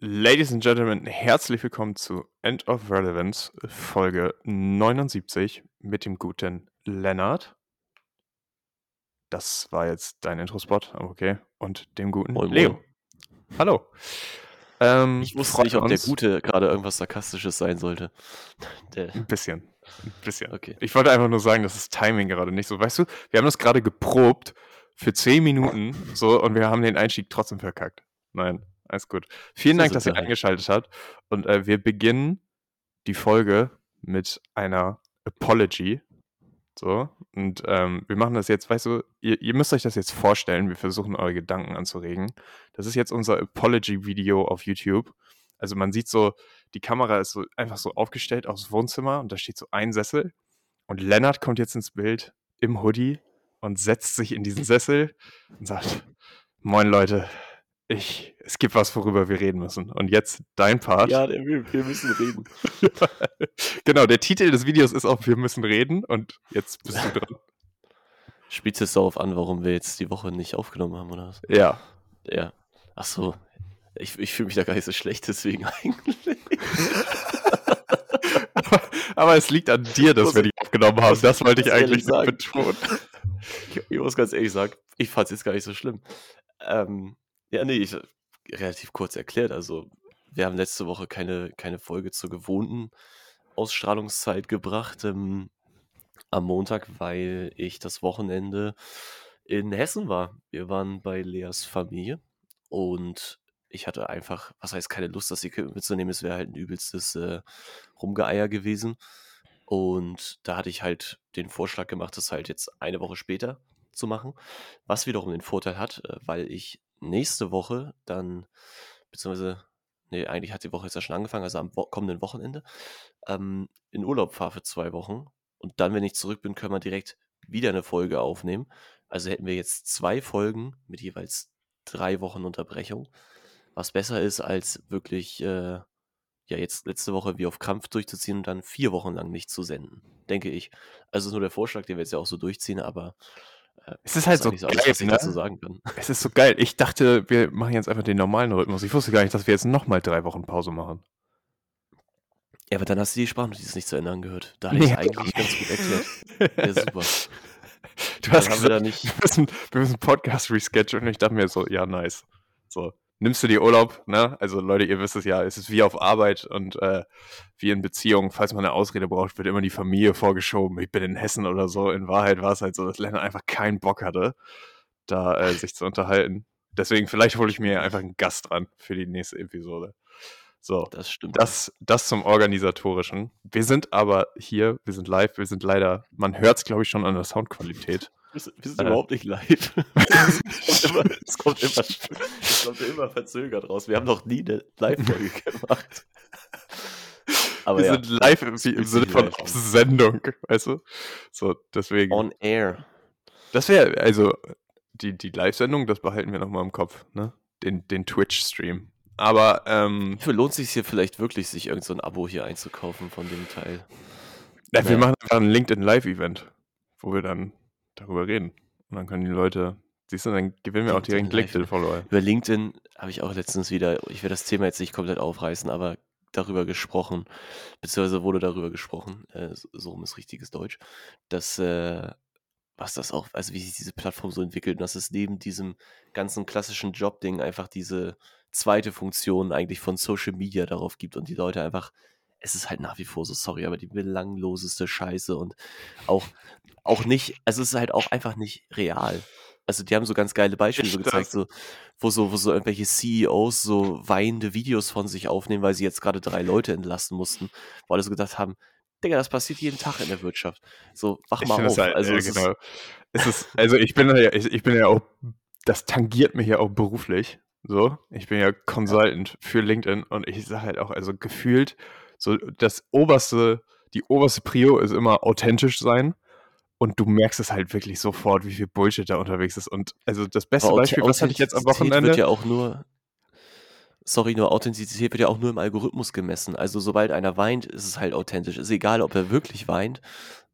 Ladies and Gentlemen, herzlich willkommen zu End of Relevance, Folge 79 mit dem guten Lennart. Das war jetzt dein Intro-Spot, okay. Und dem guten Moin, Leo. moin. Hallo. Ähm, Ich wusste nicht, ob der Gute gerade irgendwas Sarkastisches sein sollte. Der, Ein bisschen. Ein bisschen. okay. Ich wollte einfach nur sagen, dass das Timing gerade nicht so. Weißt du, wir haben das gerade geprobt für 10 Minuten so und wir haben den Einstieg trotzdem verkackt. Nein, alles gut. Vielen Dank, dass ihr halt. eingeschaltet habt. Und äh, wir beginnen die Folge mit einer Apology. So, und ähm, wir machen das jetzt, weißt du, ihr, ihr müsst euch das jetzt vorstellen, wir versuchen eure Gedanken anzuregen. Das ist jetzt unser Apology-Video auf YouTube. Also man sieht so, die Kamera ist so einfach so aufgestellt aufs Wohnzimmer und da steht so ein Sessel. Und Lennart kommt jetzt ins Bild im Hoodie und setzt sich in diesen Sessel und sagt: Moin Leute, ich, es gibt was, worüber wir reden müssen. Und jetzt dein Part. Ja, wir, wir müssen reden. genau, der Titel des Videos ist auch Wir müssen reden und jetzt bist du dran. Spielt es darauf an, warum wir jetzt die Woche nicht aufgenommen haben, oder was? Ja. Ja. Ach so. Ich, ich fühle mich da gar nicht so schlecht, deswegen eigentlich. Aber es liegt an dir, dass wir die aufgenommen haben. Das wollte ich eigentlich betonen. Ich, ich muss ganz ehrlich sagen, ich fand es jetzt gar nicht so schlimm. Ähm, ja, nee, ich, relativ kurz erklärt. Also, wir haben letzte Woche keine, keine Folge zur gewohnten Ausstrahlungszeit gebracht. Ähm, am Montag, weil ich das Wochenende in Hessen war. Wir waren bei Leas Familie und ich hatte einfach, was heißt keine Lust, das Equipment mitzunehmen. Es wäre halt ein übelstes äh, Rumgeeier gewesen. Und da hatte ich halt den Vorschlag gemacht, das halt jetzt eine Woche später zu machen. Was wiederum den Vorteil hat, äh, weil ich nächste Woche dann, beziehungsweise, nee, eigentlich hat die Woche jetzt ja schon angefangen, also am wo kommenden Wochenende, ähm, in Urlaub fahre für zwei Wochen. Und dann, wenn ich zurück bin, können wir direkt wieder eine Folge aufnehmen. Also hätten wir jetzt zwei Folgen mit jeweils drei Wochen Unterbrechung. Was besser ist, als wirklich, äh, ja, jetzt letzte Woche wie auf Krampf durchzuziehen und dann vier Wochen lang nicht zu senden, denke ich. Also ist nur der Vorschlag, den wir jetzt ja auch so durchziehen, aber Es ist halt so alles, geil, was ich dazu ne? sagen kann. Es ist so geil. Ich dachte, wir machen jetzt einfach den normalen Rhythmus. Ich wusste gar nicht, dass wir jetzt nochmal drei Wochen Pause machen. Ja, aber dann hast du die Sprachnotiz nicht zu Ende angehört. Da Nee, hatte ich eigentlich ganz gut erklärt. Ja, super. Du hast wir gesagt, nicht. wir müssen, wir müssen Podcast reschedulen und ich dachte mir so, ja, nice. So, nimmst du dir Urlaub, ne? Also Leute, ihr wisst es ja, es ist wie auf Arbeit und äh, wie in Beziehungen, falls man eine Ausrede braucht, wird immer die Familie vorgeschoben. Ich bin in Hessen oder so. In Wahrheit war es halt so, dass Lennart einfach keinen Bock hatte, da äh, sich zu unterhalten. Deswegen, vielleicht hole ich mir einfach einen Gast dran für die nächste Episode. So, Das stimmt. das, das zum Organisatorischen. Wir sind aber hier, wir sind live, wir sind leider, man hört es, glaube ich, schon an der Soundqualität. Wir sind, wir sind Äh. überhaupt nicht live. es, kommt immer, es, kommt immer, es kommt immer verzögert raus. Wir haben noch nie eine Live-Folge gemacht. Aber wir ja, sind live im, im Sinne von auf Sendung, weißt du? So, deswegen. on air. Das wäre, also, die, die Live-Sendung, das behalten wir nochmal im Kopf, ne? Den, den Twitch-Stream. Aber, ähm, Dafür lohnt sich hier vielleicht wirklich, sich irgend so ein Abo hier einzukaufen von dem Teil. ja, wir machen einfach ein LinkedIn Live-Event, wo wir dann darüber reden. Und dann können die Leute, siehst du, dann gewinnen wir auch LinkedIn direkt Live. LinkedIn-Follower. Über LinkedIn habe ich auch letztens wieder, ich will das Thema jetzt nicht komplett aufreißen, aber darüber gesprochen, beziehungsweise wurde darüber gesprochen, äh, so so rum ist richtiges Deutsch, dass, äh, was das auch, also wie sich diese Plattform so entwickelt und dass es neben diesem ganzen klassischen Job-Ding einfach diese zweite Funktion eigentlich von Social Media darauf gibt und die Leute einfach, es ist halt nach wie vor so, sorry, aber die belangloseste Scheiße und auch, auch nicht, also es ist halt auch einfach nicht real. Also die haben so ganz geile Beispiele so gezeigt, so, wo so, wo so irgendwelche CEOs so weinende Videos von sich aufnehmen, weil sie jetzt gerade drei Leute entlassen mussten, wo alle so gedacht haben, Digga, das passiert jeden Tag in der Wirtschaft. So, wach mal auf. halt, also ja, ist- genau. Ist, also ich bin ja, ich, ich bin ja auch, das tangiert mich ja auch beruflich. So, ich bin ja Consultant für LinkedIn und ich sage halt auch, also gefühlt, so das oberste, die oberste Prio ist immer authentisch sein. Und du merkst es halt wirklich sofort, wie viel Bullshit da unterwegs ist. Und also das beste Aber Beispiel, was hatte ich jetzt am Authentizität Wochenende? wird ja auch nur, sorry, nur Authentizität wird ja auch nur im Algorithmus gemessen. Also sobald einer weint, ist es halt authentisch. Ist egal, ob er wirklich weint.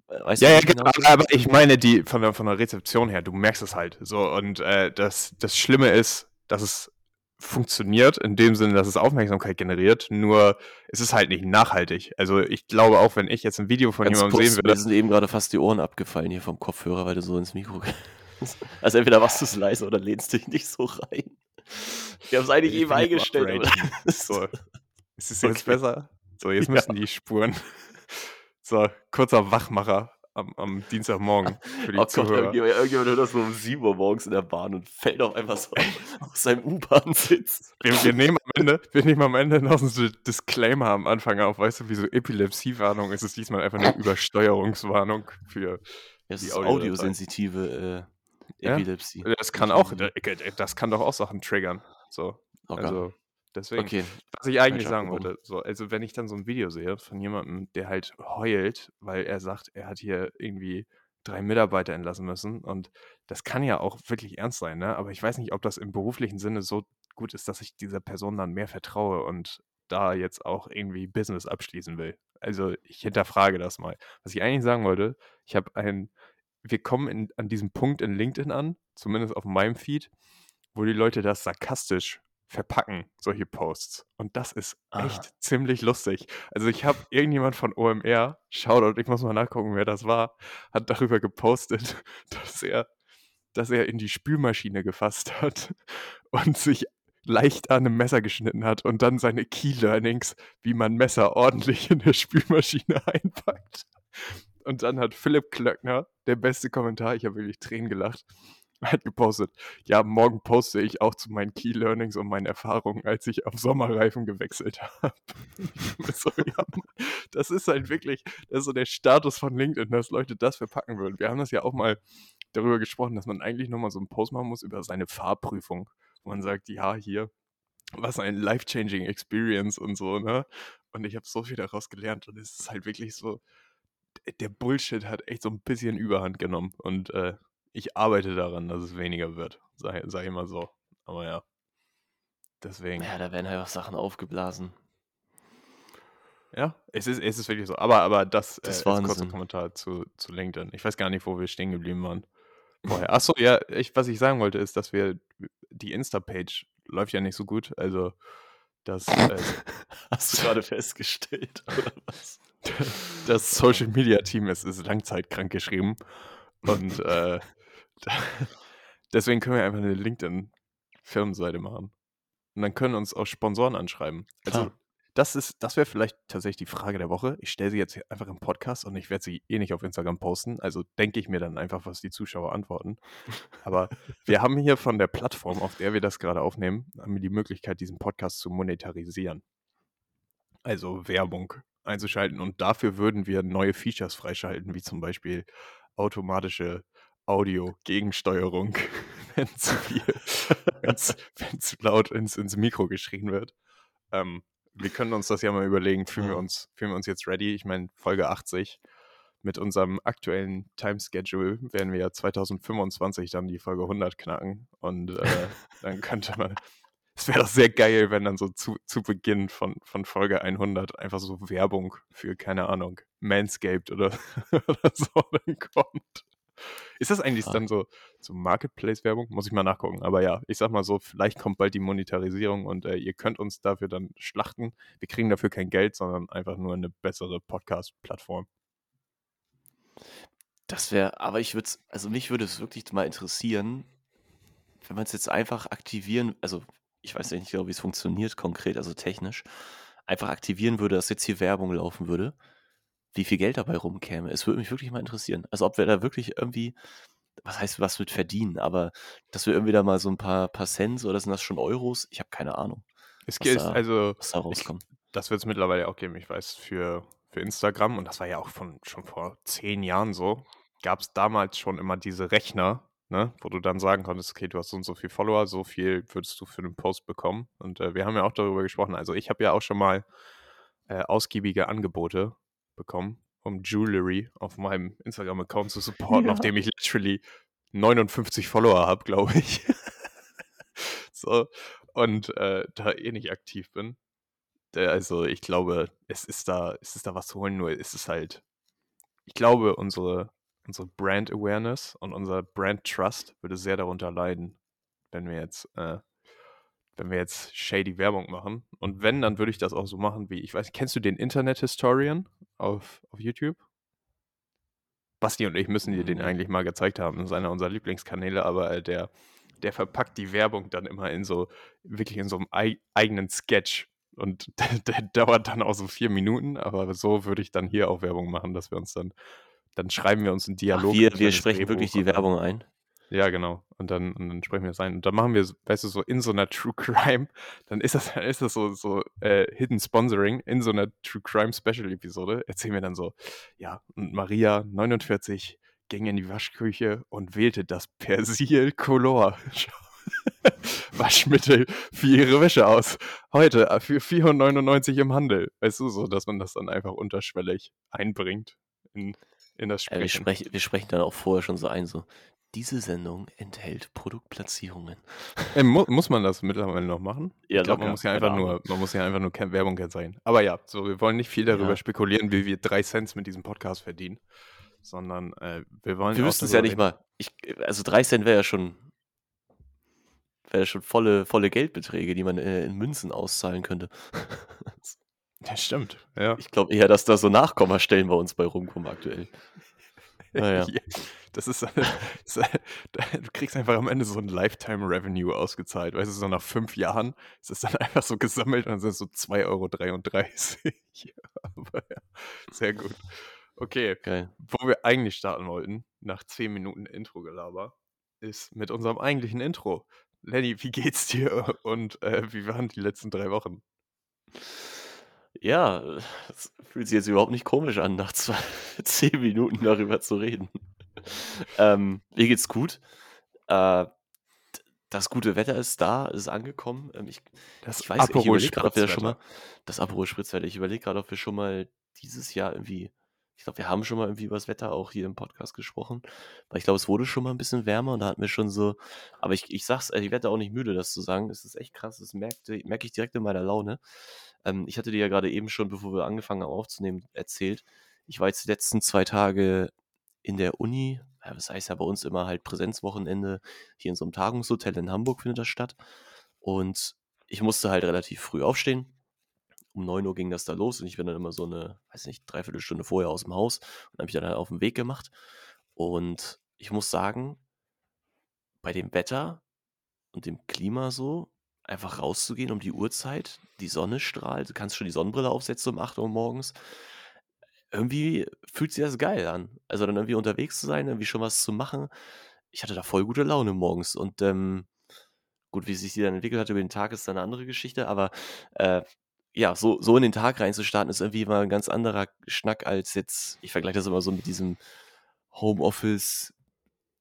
Äh, Weißt Ja, ja, genau. will? Aber ich meine, die von der, von der Rezeption her, du merkst es halt. So, und äh, das, das Schlimme ist, dass es funktioniert, in dem Sinne, dass es Aufmerksamkeit generiert, nur es ist halt nicht nachhaltig. Also ich glaube auch, wenn ich jetzt ein Video von Ganz jemandem kurz, sehen mir würde, sind eben gerade fast die Ohren abgefallen hier vom Kopfhörer, weil du so ins Mikro Also entweder machst du es leise oder lehnst dich nicht so rein. Wir haben es eigentlich Ich eben ja eingestellt. so, ist es jetzt Okay. besser? So, jetzt Ja. müssen die Spuren. So, kurzer Wachmacher am, am Dienstagmorgen für die Oh Gott, Zuhörer. irgendjemand, irgendjemand hört das so um 7 Uhr morgens in der Bahn und fällt auf einmal so aus seinem U-Bahn-Sitz. Wir, wir, nehmen am Ende, wir nehmen am Ende noch so ein Disclaimer am Anfang auf, weißt du, wie so Epilepsiewarnung ist es diesmal einfach eine Übersteuerungswarnung für. Das Die Audiodatei. audiosensitive äh, Ja? Epilepsie. Das kann auch, das kann doch auch Sachen triggern. So, Oh Gott. also deswegen. okay, Was ich eigentlich Falsch sagen wollte, so, also wenn ich dann so ein Video sehe von jemandem, der halt heult, weil er sagt, er hat hier irgendwie drei Mitarbeiter entlassen müssen und das kann ja auch wirklich ernst sein, ne? Aber ich weiß nicht, ob das im beruflichen Sinne so gut ist, dass ich dieser Person dann mehr vertraue und da jetzt auch irgendwie Business abschließen will. Also ich hinterfrage das mal. Was ich eigentlich sagen wollte, ich habe ein, wir kommen in, an diesem Punkt in LinkedIn an, zumindest auf meinem Feed, wo die Leute das sarkastisch verpacken, solche Posts. Und das ist Ah. echt ziemlich lustig. Also ich habe irgendjemand von OMR, Shoutout, ich muss mal nachgucken, wer das war, hat darüber gepostet, dass er, dass er in die Spülmaschine gefasst hat und sich leicht an einem Messer geschnitten hat und dann seine Key Learnings, wie man Messer ordentlich in der Spülmaschine einpackt. Und dann hat Philipp Klöckner, der beste Kommentar, ich habe wirklich Tränen gelacht, hat gepostet, ja, morgen poste ich auch zu meinen Key Learnings und meinen Erfahrungen, als ich auf Sommerreifen gewechselt habe. so, ja, das ist halt wirklich, das ist so der Status von LinkedIn, dass Leute das verpacken würden. Wir haben das ja auch mal darüber gesprochen, dass man eigentlich nochmal so einen Post machen muss über seine Fahrprüfung, wo man sagt, ja, hier, was ein life-changing Experience und so, ne? Und ich habe so viel daraus gelernt und es ist halt wirklich so, der Bullshit hat echt so ein bisschen Überhand genommen und äh, ich arbeite daran, dass es weniger wird, sei, sei immer so. Aber ja, deswegen. ja, da werden halt auch Sachen aufgeblasen. Ja, es ist, es ist wirklich so. Aber, aber das, Das äh, ist kurzer Wahnsinn. Kommentar zu, zu LinkedIn. Ich weiß gar nicht, wo wir stehen geblieben waren. Vorher. Achso, ja, ich, was ich sagen wollte, ist, dass wir die Insta-Page läuft ja nicht so gut. Also, das, äh, Hast du gerade festgestellt, oder was? das Social Media Team ist, ist langzeitkrank geschrieben. Und äh, deswegen können wir einfach eine LinkedIn-Firmenseite machen. Und dann können uns auch Sponsoren anschreiben. Also, Klar. das ist, das wäre vielleicht tatsächlich die Frage der Woche. Ich stelle sie jetzt hier einfach im Podcast und ich werde sie eh nicht auf Instagram posten. Also denke ich mir dann einfach, was die Zuschauer antworten. Aber wir haben hier von der Plattform, auf der wir das gerade aufnehmen, haben wir die Möglichkeit, diesen Podcast zu monetarisieren. Also Werbung einzuschalten. Und dafür würden wir neue Features freischalten, wie zum Beispiel automatische Audio-Gegensteuerung, wenn zu viel, wenn zu laut ins, ins Mikro geschrien wird. Ähm, wir können uns das ja mal überlegen, fühlen wir uns, fühlen wir uns jetzt ready? Ich meine, Folge 80. Mit unserem aktuellen Timeschedule werden wir ja 2025 dann die Folge 100 knacken. Und äh, dann könnte man, es wäre doch sehr geil, wenn dann so zu, zu Beginn von, von Folge 100 einfach so Werbung für, keine Ahnung, Manscaped oder, oder so dann kommt. Ist das eigentlich Ah. dann so, so Marketplace-Werbung? Muss ich mal nachgucken. Aber ja, ich sag mal so, vielleicht kommt bald die Monetarisierung und äh, ihr könnt uns dafür dann schlachten. Wir kriegen dafür kein Geld, sondern einfach nur eine bessere Podcast-Plattform. Das wäre, aber ich würde es, also mich würde es wirklich mal interessieren, wenn man es jetzt einfach aktivieren, also ich weiß ja nicht genau, wie es funktioniert konkret, also technisch, einfach aktivieren würde, dass jetzt hier Werbung laufen würde, wie viel Geld dabei rumkäme. Es würde mich wirklich mal interessieren. Also ob wir da wirklich irgendwie, was heißt was mit verdienen, aber dass wir irgendwie da mal so ein paar, paar Cents oder sind das schon Euros? Ich habe keine Ahnung, Es geht, da- also, was da rauskommt. das wird es mittlerweile auch geben. Ich weiß, für, für Instagram, und das war ja auch von, schon vor zehn Jahren so, gab es damals schon immer diese Rechner, ne, wo du dann sagen konntest, okay, du hast so und so viel Follower, so viel würdest du für den Post bekommen. Und äh, wir haben ja auch darüber gesprochen. Also ich habe ja auch schon mal äh, ausgiebige Angebote bekommen, um Jewelry auf meinem Instagram-Account zu supporten, auf Ja. dem ich literally 59 Follower habe, glaube ich. so, und äh, da eh nicht aktiv bin. Also ich glaube, es ist da, es ist da was zu holen, nur es ist halt, ich glaube, unsere, unsere Brand Awareness und unser Brand Trust würde sehr darunter leiden, wenn wir jetzt äh, wenn wir jetzt shady Werbung machen. Und wenn, dann würde ich das auch so machen wie, ich weiß, kennst du den Internet Historian auf, auf YouTube? Basti und ich müssen dir den eigentlich mal gezeigt haben. Das ist einer unserer Lieblingskanäle, aber äh, der, der verpackt die Werbung dann immer in so, wirklich in so einem ei eigenen Sketch. Und der, der dauert dann auch so vier Minuten, aber so würde ich dann hier auch Werbung machen, dass wir uns dann, dann schreiben wir uns einen Ach, Dialog. ein wir, wir sprechen wirklich Drehbuch die und dann- Werbung ein. Ja, genau. Und dann, und dann sprechen wir das ein. Und dann machen wir, weißt du, so in so einer True Crime, dann ist das, dann ist das so, so äh, Hidden Sponsoring in so einer True Crime Special Episode. Erzählen wir dann so, ja, und Maria, 49, ging in die Waschküche und wählte das Persil Color Waschmittel für ihre Wäsche aus. Heute äh, für 4,99 im Handel. Weißt du, so, dass man das dann einfach unterschwellig einbringt in, in das Äh, wir, Sprechen. sprechen, wir sprechen dann auch vorher schon so ein, so, diese Sendung enthält Produktplatzierungen. Äh, mu muss man das mittlerweile noch machen? Ja, ich glaube, man muss ja einfach nur, man muss ja einfach nur Werbung sein. Aber ja, so wir wollen nicht viel darüber Ja. spekulieren, wie wir drei Cents mit diesem Podcast verdienen, sondern äh, wir wollen. Wir wüssten es ja nicht mal. Ich, also 3 Cent wäre ja schon, wäre ja schon volle, volle Geldbeträge, die man äh, in Münzen auszahlen könnte. reden. Ja, stimmt. Ja. Ich glaube eher, dass da so Nachkommastellen bei uns bei rumkommen aktuell. Naja. Ja, Das ist, das, du kriegst einfach am Ende so ein Lifetime Revenue ausgezahlt. Weißt du, so nach fünf Jahren ist es dann einfach so gesammelt und dann sind es so 2,33 Euro. Aber ja, sehr gut. Okay, Geil. wo wir eigentlich starten wollten, nach 10 Minuten Intro-Gelaber, ist mit unserem eigentlichen Intro. Lenny, wie geht's dir und äh, wie waren die letzten drei Wochen? Ja, es fühlt sich jetzt überhaupt nicht komisch an, nach zwei, zehn Minuten darüber zu reden. ähm, mir geht's gut. Äh, das gute Wetter ist da, ist angekommen. Ähm, ich, Das ich weiß, ich überlege gerade, ob wir schon mal, das Aperol Spritzwetter, ich überlege gerade, ob wir schon mal dieses Jahr irgendwie, ich glaube, wir haben schon mal irgendwie über das Wetter auch hier im Podcast gesprochen, weil ich glaube, es wurde schon mal ein bisschen wärmer und da hatten wir schon so, aber ich, ich sag's, äh, ich werde auch nicht müde, das zu sagen, es ist echt krass, das merke merk ich direkt in meiner Laune. Ähm, ich hatte dir ja gerade eben schon, bevor wir angefangen haben aufzunehmen, erzählt, ich war jetzt die letzten zwei Tage in der Uni, ja, das heißt ja bei uns immer halt Präsenzwochenende, hier in so einem Tagungshotel in Hamburg findet das statt und ich musste halt relativ früh aufstehen. Um 9 Uhr ging das da los und ich bin dann immer so eine, weiß nicht, dreiviertel Stunde vorher aus dem Haus und habe mich dann halt auf den Weg gemacht. Und ich muss sagen, bei dem Wetter und dem Klima so, einfach rauszugehen um die Uhrzeit, die Sonne strahlt, du kannst schon die Sonnenbrille aufsetzen um 8 Uhr morgens. Irgendwie fühlt sich das geil an. Also dann irgendwie unterwegs zu sein, irgendwie schon was zu machen. Ich hatte da voll gute Laune morgens und ähm, gut, wie sich die dann entwickelt hat über den Tag, ist dann eine andere Geschichte, aber äh, ja, so, so in den Tag reinzustarten, ist irgendwie mal ein ganz anderer Schnack als jetzt, ich vergleiche das immer so mit diesem Homeoffice,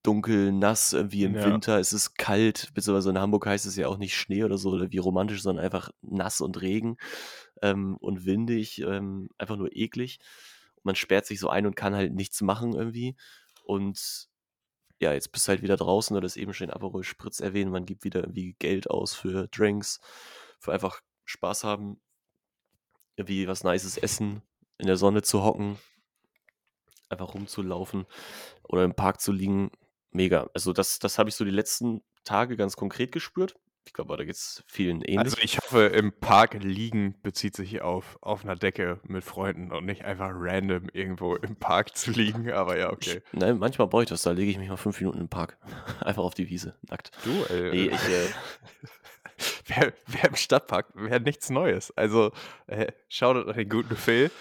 dunkel, nass, irgendwie im Ja. Winter, es ist kalt, beziehungsweise in Hamburg heißt es ja auch nicht Schnee oder so oder wie romantisch, sondern einfach nass und Regen ähm, und windig, ähm, einfach nur eklig. Und man sperrt sich so ein und kann halt nichts machen irgendwie. Und ja, jetzt bist du halt wieder draußen, oder das eben schon Aperol Spritz erwähnt, man gibt wieder irgendwie Geld aus für Drinks, für einfach Spaß haben, irgendwie was Nices essen, in der Sonne zu hocken, einfach rumzulaufen oder im Park zu liegen. Mega. Also das, das habe ich so die letzten Tage ganz konkret gespürt. Ich glaube, da geht es vielen ähnlich. Also ich hoffe, im Park liegen bezieht sich auf, auf einer Decke mit Freunden und nicht einfach random irgendwo im Park zu liegen, aber ja, okay. Ich, nein, manchmal brauche ich das, da lege ich mich mal fünf Minuten im Park. Einfach auf die Wiese, nackt. Du, ey. Nee, ich, äh, wer, wer im Stadtpark wäre nichts Neues. Also, äh, schaut an den guten Phil,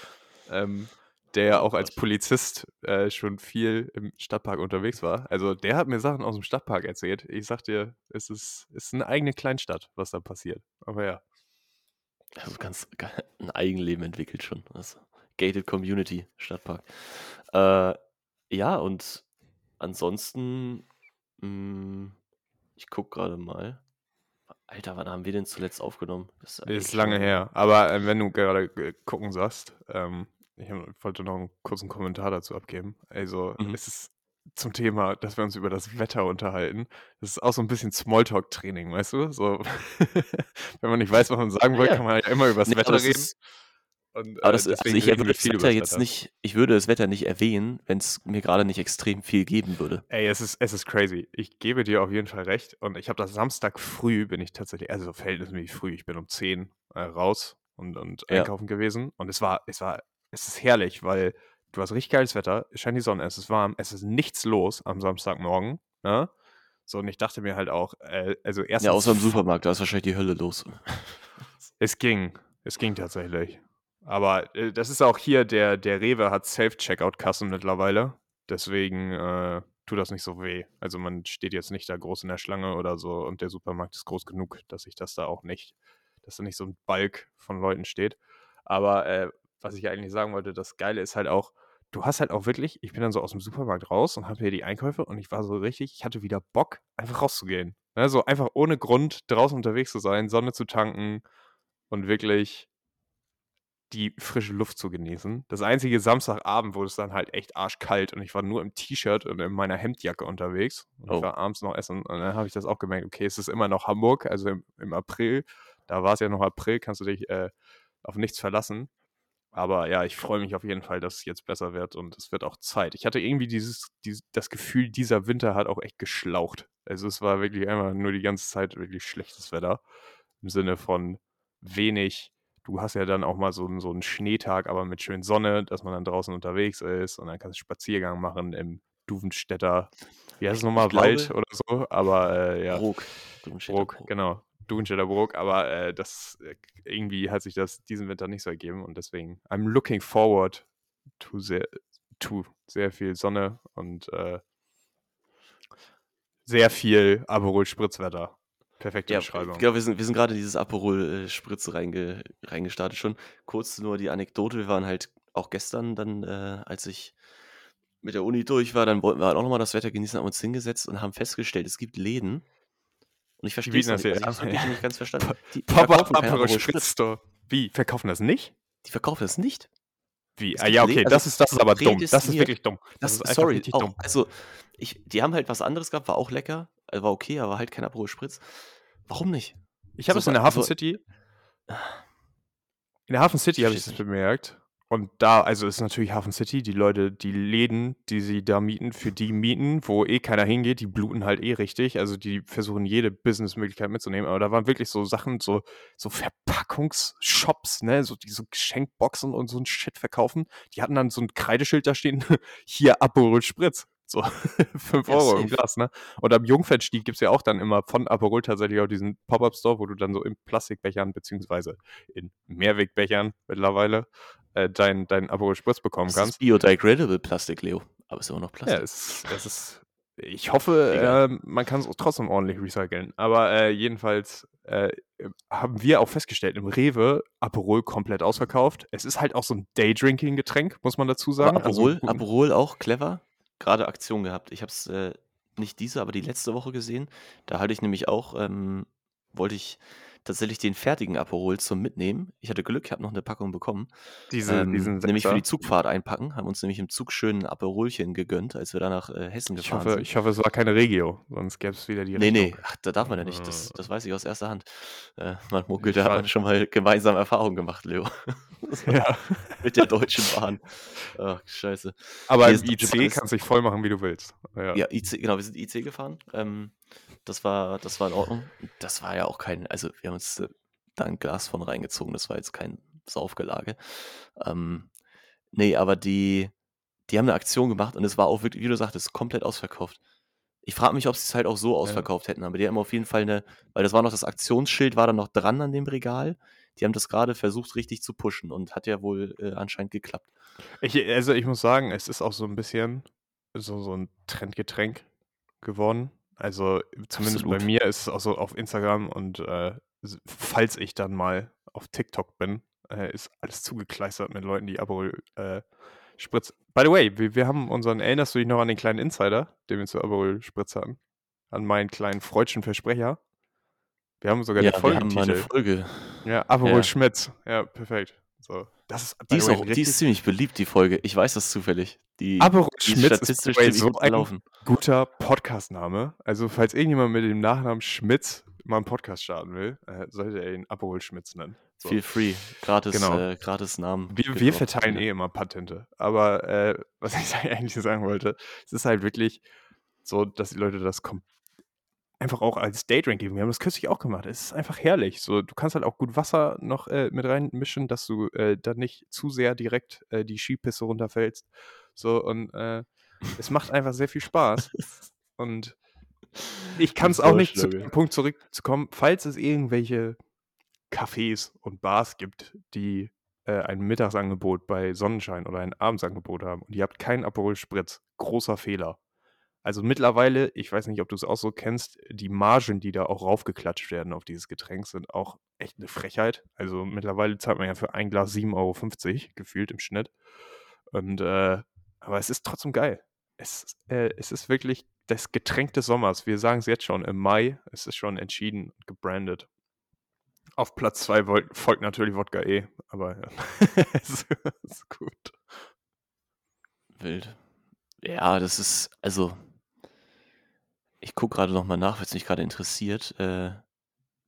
ähm, der ja auch als. Polizist äh, schon viel im Stadtpark unterwegs war. Also, der hat mir Sachen aus dem Stadtpark erzählt. Ich sag dir, es ist, es ist eine eigene Kleinstadt, was da passiert. Aber ja. also ganz, ga- ein Eigenleben entwickelt schon. Also, Gated Community, Stadtpark. Äh, ja, und ansonsten, mh, ich gucke gerade mal. Alter, wann haben wir denn zuletzt aufgenommen? Das Ist eigentlich lange her. Aber äh, wenn du gerade äh, gucken sagst, ähm, ich wollte noch einen kurzen Kommentar dazu abgeben. Also, Mhm. es ist zum Thema, dass wir uns über das Wetter unterhalten. Das ist auch so ein bisschen Smalltalk-Training, weißt du? So, wenn man nicht weiß, was man sagen will, Ja. kann man ja immer über das Nee, aber Wetter reden. ist, Und, Aber äh, das, also deswegen ich würde das Wetter jetzt Wetter. nicht, ich würde das Wetter nicht erwähnen, wenn es mir gerade nicht extrem viel geben würde. Ey, es ist, es ist crazy. Ich gebe dir auf jeden Fall recht. Und ich habe das Samstag früh, bin ich tatsächlich, also verhältnismäßig früh, ich bin um 10 äh, raus und, und Ja. einkaufen gewesen. Und es war, es war, es ist herrlich, weil du hast richtig geiles Wetter, es scheint die Sonne, es ist warm, es ist nichts los am Samstagmorgen. Ne? So, und ich dachte mir halt auch, äh, also erstens. Ja, außer im Supermarkt, da ist wahrscheinlich die Hölle los. Es ging. Es ging tatsächlich. Aber äh, das ist auch hier, der, der Rewe hat Self-Checkout-Kassen mittlerweile. Deswegen äh, tut das nicht so weh. Also man steht jetzt nicht da groß in der Schlange oder so und der Supermarkt ist groß genug, dass sich das da auch nicht, dass da nicht so ein Balk von Leuten steht. Aber äh, was ich eigentlich sagen wollte, das Geile ist halt auch, du hast halt auch wirklich, ich bin dann so aus dem Supermarkt raus und habe mir die Einkäufe und ich war so richtig, ich hatte wieder Bock, einfach rauszugehen. Ne? So einfach ohne Grund draußen unterwegs zu sein, Sonne zu tanken und wirklich die frische Luft zu genießen. Das einzige Samstagabend wurde es dann halt echt arschkalt und ich war nur im T-Shirt und in meiner Hemdjacke unterwegs. Und Oh. ich war abends noch essen und dann habe ich das auch gemerkt, okay, es ist immer noch Hamburg, also im, im April, da war es ja noch April, kannst du dich äh, auf nichts verlassen. Aber ja, ich freue mich auf jeden Fall, dass es jetzt besser wird und es wird auch Zeit. Ich hatte irgendwie dieses, dieses, das Gefühl, dieser Winter hat auch echt geschlaucht. Also es war wirklich einfach nur die ganze Zeit wirklich schlechtes Wetter. Im Sinne von wenig. Du hast ja dann auch mal so, einen- so einen Schneetag, aber mit schön Sonne, dass man dann draußen unterwegs ist und dann kannst du Spaziergang machen im Duvenstädter, wie heißt es nochmal, Wald oder so. Aber äh, ja, Bruck, Brok. genau. Bruck, aber äh, das äh, irgendwie hat sich das diesen Winter nicht so ergeben und deswegen I'm looking forward to sehr, to sehr viel Sonne und äh, sehr viel Aperol Spritzwetter. Perfekte Ja, Beschreibung. genau, wir sind, wir sind gerade in dieses Aperol-Spritz reinge, reingestartet schon. Kurz nur die Anekdote, wir waren halt auch gestern dann, äh, als ich mit der Uni durch war, dann wollten wir halt auch nochmal das Wetter genießen, haben uns hingesetzt und haben festgestellt, es gibt Läden. Und ich verstehe es nicht, das also ich nicht ganz verstanden. Die, die Spritz Store. Wie? Verkaufen das nicht? Die verkaufen das nicht. Wie? Es Ah ja, okay, also das ist, das ist aber dumm. Das ist wirklich dumm. Das, Das, ist sorry, richtig auch, dumm. also ich, die haben halt was anderes gehabt, war auch lecker, äh, war okay, aber halt kein Aperol Spritz. Warum nicht? Ich habe So es in der Hafen so- City. In der Hafen City habe ich das bemerkt. Und da, also ist natürlich Hafen City, die Leute, die Läden, die sie da mieten, für die mieten, wo eh keiner hingeht, die bluten halt eh richtig. Also die versuchen jede Businessmöglichkeit mitzunehmen. Aber da waren wirklich so Sachen, so, so Verpackungsshops, ne, so die so Geschenkboxen und so ein Shit verkaufen. Die hatten dann so ein Kreideschild da stehen, hier Aperol Spritz. So, 5 Ja, Euro im. Glas, ne? Und am Jungfernstieg gibt es ja auch dann immer von Aperol tatsächlich auch diesen Pop-Up-Store, wo du dann so in Plastikbechern beziehungsweise in Mehrwegbechern mittlerweile äh, dein, dein Aperol Spritz bekommen Das kannst. ist biodegradable Plastik, Leo. Aber es ist immer noch Ja, Plastik. es, es ist. Ich hoffe, ähm, man kann es trotzdem ordentlich recyceln. Aber äh, jedenfalls äh, haben wir auch festgestellt, im Rewe Aperol komplett ausverkauft. Es ist halt auch so ein Daydrinking-Getränk, muss man dazu sagen. Aber Also Aperol, guten- Aperol auch clever. Gerade Aktion gehabt. Ich habe es äh, nicht diese, aber die letzte Woche gesehen. Da hatte ich nämlich auch, ähm, wollte ich tatsächlich den fertigen Aperol zum Mitnehmen. Ich hatte Glück, ich habe noch eine Packung bekommen. diese, ähm, diesen nämlich für die Zugfahrt einpacken. Haben uns nämlich im Zug schön ein Aperolchen gegönnt, als wir da nach äh, Hessen Ich gefahren hoffe, sind. ich hoffe, es war keine Regio, sonst gäbe es wieder die Nee, nee, Rechnung. ach, da darf man ja nicht. Das, Äh. das weiß ich aus erster Hand. Äh, man munkelt, Ich da hat man schon mal gemeinsam Erfahrungen gemacht, Leo. Ja. Mit der Deutschen Bahn. Ach, scheiße. Aber Nee, im IC kannst du dich voll machen, wie du willst. Ja. Ja, IC, genau, wir sind IC gefahren. Ähm, das, war, das war in Ordnung. Das war ja auch kein, also wir haben uns äh, da ein Glas von reingezogen, das war jetzt kein Saufgelage. Ähm, nee, aber die, die haben eine Aktion gemacht und es war auch wirklich, wie du sagtest, komplett ausverkauft. Ich frage mich, ob sie es halt auch so ausverkauft hätten, aber die haben auf jeden Fall eine, weil das war noch das Aktionsschild, war dann noch dran an dem Regal. Die haben das gerade versucht, richtig zu pushen und hat ja wohl äh, anscheinend geklappt. Ich, also ich muss sagen, es ist auch so ein bisschen so, so ein Trendgetränk geworden. Also zumindest bei Absolut. mir ist es auch so auf Instagram und äh, falls ich dann mal auf TikTok bin, äh, ist alles zugekleistert mit Leuten, die Aperol äh, Spritz. By the way, wir, wir haben unseren, erinnerst du dich noch an den kleinen Insider, den wir zu Aperol Spritz hatten? An meinen kleinen freudschen Versprecher? Wir haben sogar ja, den wir haben mal eine. Folge. Ja, Aperol Ja. Schmitz. Ja, perfekt. So, das ist, Die ist, auch, die ist ziemlich beliebt, die Folge. Ich weiß das zufällig. Die, die Schmitz ist statistisch ziemlich so ein guter Podcastname. Also, falls irgendjemand mit dem Nachnamen Schmitz mal einen Podcast starten will, äh, sollte er ihn Aperol Schmitz nennen. So. Feel free. Gratis, Genau. äh, gratis Namen. Wir, wir verteilen eh immer Patente. Aber äh, was ich eigentlich sagen wollte, es ist halt wirklich so, dass die Leute das kom einfach auch als Daydrink geben. Wir haben das kürzlich auch gemacht. Es ist einfach herrlich. So, du kannst halt auch gut Wasser noch äh, mit reinmischen, dass du äh, dann nicht zu sehr direkt äh, die Skipiste runterfällst. So, und äh, es macht einfach sehr viel Spaß. Und ich kann es auch nicht zu Vorschläge. dem Punkt zurückzukommen, falls es irgendwelche Cafés und Bars gibt, die äh, ein Mittagsangebot bei Sonnenschein oder ein Abendsangebot haben und ihr habt keinen Aperol Spritz, großer Fehler. Also mittlerweile, ich weiß nicht, ob du es auch so kennst, die Margen, die da auch raufgeklatscht werden auf dieses Getränk, sind auch echt eine Frechheit. Also mittlerweile zahlt man ja für ein Glas 7,50 Euro gefühlt im Schnitt. Und äh, aber es ist trotzdem geil. Es, äh, es ist wirklich das Getränk des Sommers. Wir sagen es jetzt schon im Mai. Es ist schon entschieden und gebrandet. Auf Platz 2 folgt natürlich Wodka E, aber ja. es ist, gut. Wild. Ja, das ist, also, ich gucke gerade nochmal nach, weil es mich gerade interessiert. Äh,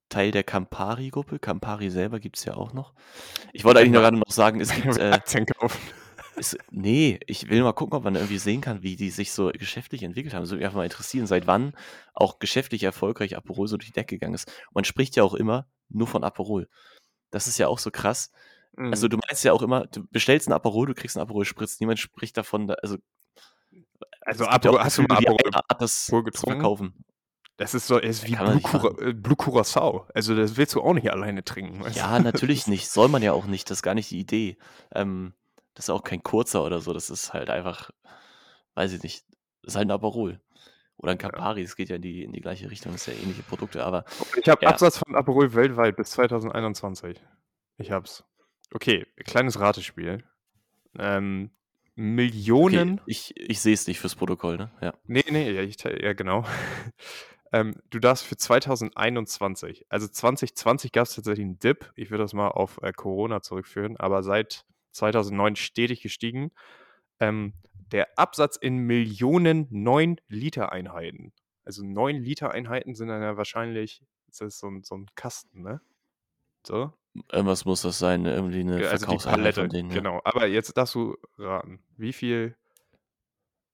Teil der Campari-Gruppe. Campari selber gibt es ja auch noch. Ich wollte eigentlich nur gerade noch sagen, es gibt. Äh, Aktien kaufen. Es, nee, ich will mal gucken, ob man irgendwie sehen kann, wie die sich so geschäftlich entwickelt haben. Das würde mich einfach mal interessieren, seit wann auch geschäftlich erfolgreich Aperol so durch die Decke gegangen ist. Man spricht ja auch immer nur von Aperol. Das ist ja auch so krass. Also Mhm. du meinst ja auch immer, du bestellst ein Aperol, du kriegst einen Aperol Spritz. Niemand spricht davon, da- also Also gibt ja Aperol, hast du mal Aperol Art, das getrunken? verkaufen. Das ist so, ist wie Blue, Cura, äh, Blue Curacao. Also das willst du auch nicht alleine trinken. weißt Ja, natürlich nicht. Soll man ja auch nicht. Das ist gar nicht die Idee. Ähm, das ist auch kein kurzer oder so. Das ist halt einfach, weiß ich nicht. Das ist halt ein Aperol. Oder ein Ja. Campari. Es geht ja in die, in die gleiche Richtung. Das sind ja ähnliche Produkte. Aber Ich habe ja, Absatz von Aperol weltweit bis 2021. Ich hab's. Okay, kleines Ratespiel. Ähm, okay, Millionen. ich, ich sehe es nicht fürs Protokoll, ne? Ja. Nee, nee, ja, ich, ja genau. ähm, du darfst für 2021, also 2020 gab es tatsächlich einen Dip. Ich würde das mal auf äh, Corona zurückführen, aber seit 2009 stetig gestiegen. Ähm, der Absatz in Millionen 9 Liter Einheiten. Also 9 Liter Einheiten sind dann ja wahrscheinlich, das ist so ein, so ein Kasten, ne? So. Irgendwas muss das sein. ne? Irgendwie eine Ja, Also die Verkaufseinheit von ja. genau. Aber jetzt darfst du raten, wie viel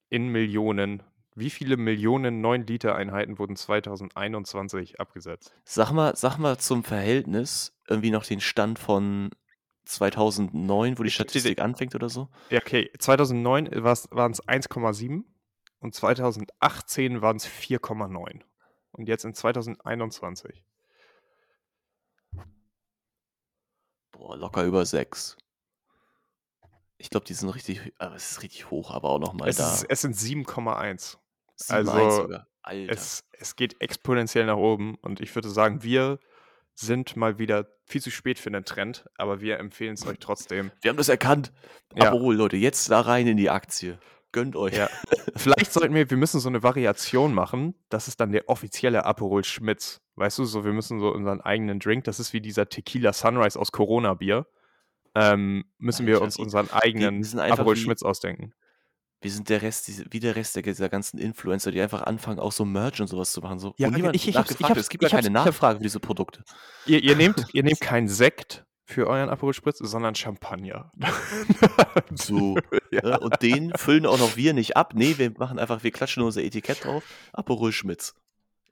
in Millionen, wie viele Millionen 9 Liter Einheiten wurden 2021 abgesetzt? Sag mal, sag mal zum Verhältnis irgendwie noch den Stand von 2009, wo die Ich Statistik anfängt oder so. Ja, okay. 2009 waren es 1,7 und 2018 waren es 4,9. Und jetzt in 2021. Boah, locker über sechs. Ich glaube, die sind richtig, aber es ist richtig hoch, aber auch nochmal Es, da. ist, es sind 7,1. 7,1 Also sogar. Alter. es, es geht exponentiell nach oben und ich würde sagen, wir sind mal wieder viel zu spät für einen Trend, aber wir empfehlen es euch trotzdem. Wir haben das erkannt. Ja. Aperol, Leute, jetzt da rein in die Aktie. Gönnt euch. Ja. Vielleicht sollten wir, wir müssen so eine Variation machen. Das ist dann der offizielle Aperol Schmitz. Weißt du, so wir müssen so unseren eigenen Drink, das ist wie dieser Tequila Sunrise aus Corona Bier. Ähm, müssen wir uns unseren eigenen Aperol Schmitz ausdenken. Wir sind der Rest, wie der Rest dieser ganzen Influencer, die einfach anfangen, auch so Merch und sowas zu machen. So, Ja, niemand ich- ich nachgefragt Es gibt hab's- keine Nachfrage für diese Produkte. Ihr, ihr, nehmt, ihr nehmt keinen Sekt für euren Aperol Spritz, sondern Champagner. So. ja. Ne? Und den füllen auch noch wir nicht ab. Nee, wir machen einfach, wir klatschen nur unser Etikett drauf. Aperol Schmitz.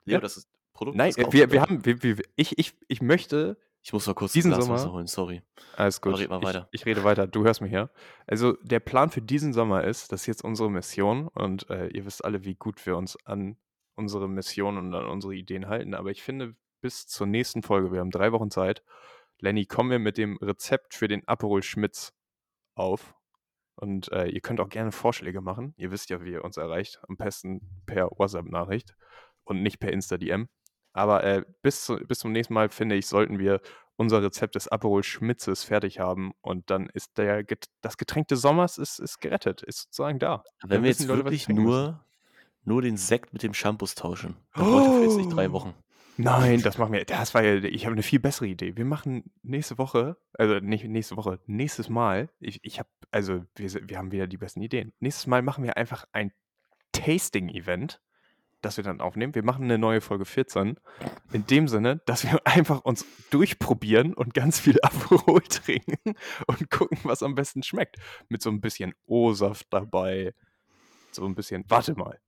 Leo, Ja. das ist Produkt. Nein, wir, wir haben, wir, wir, ich, ich, ich möchte Ich muss mal kurz diesen Sommer- holen, sorry. Alles gut. Red ich, ich rede weiter. Du hörst mich ja. Also der Plan für diesen Sommer ist, das ist jetzt unsere Mission und äh, ihr wisst alle, wie gut wir uns an unsere Mission und an unsere Ideen halten. Aber ich finde, bis zur nächsten Folge, wir haben drei Wochen Zeit, Lenny, kommen wir mit dem Rezept für den Aperol Schmitz auf. Und äh, ihr könnt auch gerne Vorschläge machen. Ihr wisst ja, wie ihr uns erreicht. Am besten per WhatsApp-Nachricht und nicht per Insta-DM. Aber äh, bis, zu, bis zum nächsten Mal, finde ich, sollten wir unser Rezept des Aperol Schmitzes fertig haben und dann ist der, Get- das Getränk des Sommers ist, ist gerettet, ist sozusagen da. Wenn Dann wir jetzt Leute, wirklich nur, nur den Sekt mit dem Shampoos tauschen, dann braucht ihr für jetzt nicht drei Oh. Wochen. Nein, das machen wir. Das war ja, ich habe eine viel bessere Idee. Wir machen nächste Woche, also nicht nächste Woche, nächstes Mal. Ich, ich habe, also wir, wir haben wieder die besten Ideen. Nächstes Mal machen wir einfach ein Tasting-Event, das wir dann aufnehmen. Wir machen eine neue Folge 14. In dem Sinne, dass wir einfach uns durchprobieren und ganz viel Aperol trinken und gucken, was am besten schmeckt. Mit so ein bisschen O-Saft dabei. So ein bisschen. Warte mal.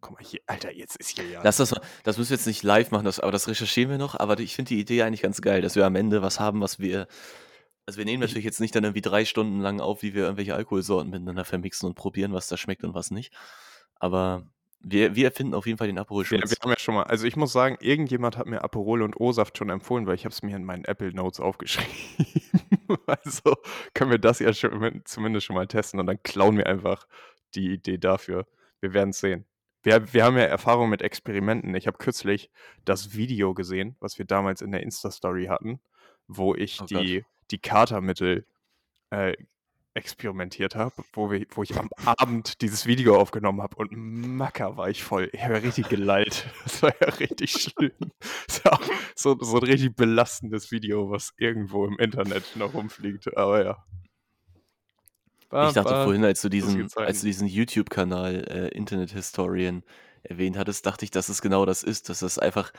Guck mal hier, Alter, jetzt ist hier ja. Lass das, das müssen wir jetzt nicht live machen, das, aber das recherchieren wir noch. Aber ich finde die Idee eigentlich ganz geil, dass wir am Ende was haben, was wir. Also wir nehmen natürlich jetzt nicht dann irgendwie drei Stunden lang auf, wie wir irgendwelche Alkoholsorten miteinander vermixen und probieren, was da schmeckt und was nicht. Aber wir, wir erfinden auf jeden Fall den Aperol wir, wir haben ja schon mal, also ich muss sagen, irgendjemand hat mir Aperol und O-Saft schon empfohlen, weil ich habe es mir in meinen Apple Notes aufgeschrieben. also können wir das ja schon, zumindest schon mal testen und dann klauen wir einfach die Idee dafür. Wir werden es sehen wir, wir haben ja Erfahrung mit Experimenten. Ich habe kürzlich das Video gesehen, was wir damals in der Insta-Story hatten, wo ich oh die, die Katermittel äh, experimentiert habe, wo, wo ich am Abend dieses Video aufgenommen habe und Macker war ich voll. Ich habe ja richtig gelallt. Das war ja richtig schlimm. So, so, ein richtig belastendes Video, was irgendwo im Internet noch rumfliegt. Aber ja. Ich dachte vorhin, als du diesen, als du diesen YouTube-Kanal äh, Internet Historian erwähnt hattest, dachte ich, dass es genau das ist, dass es einfach,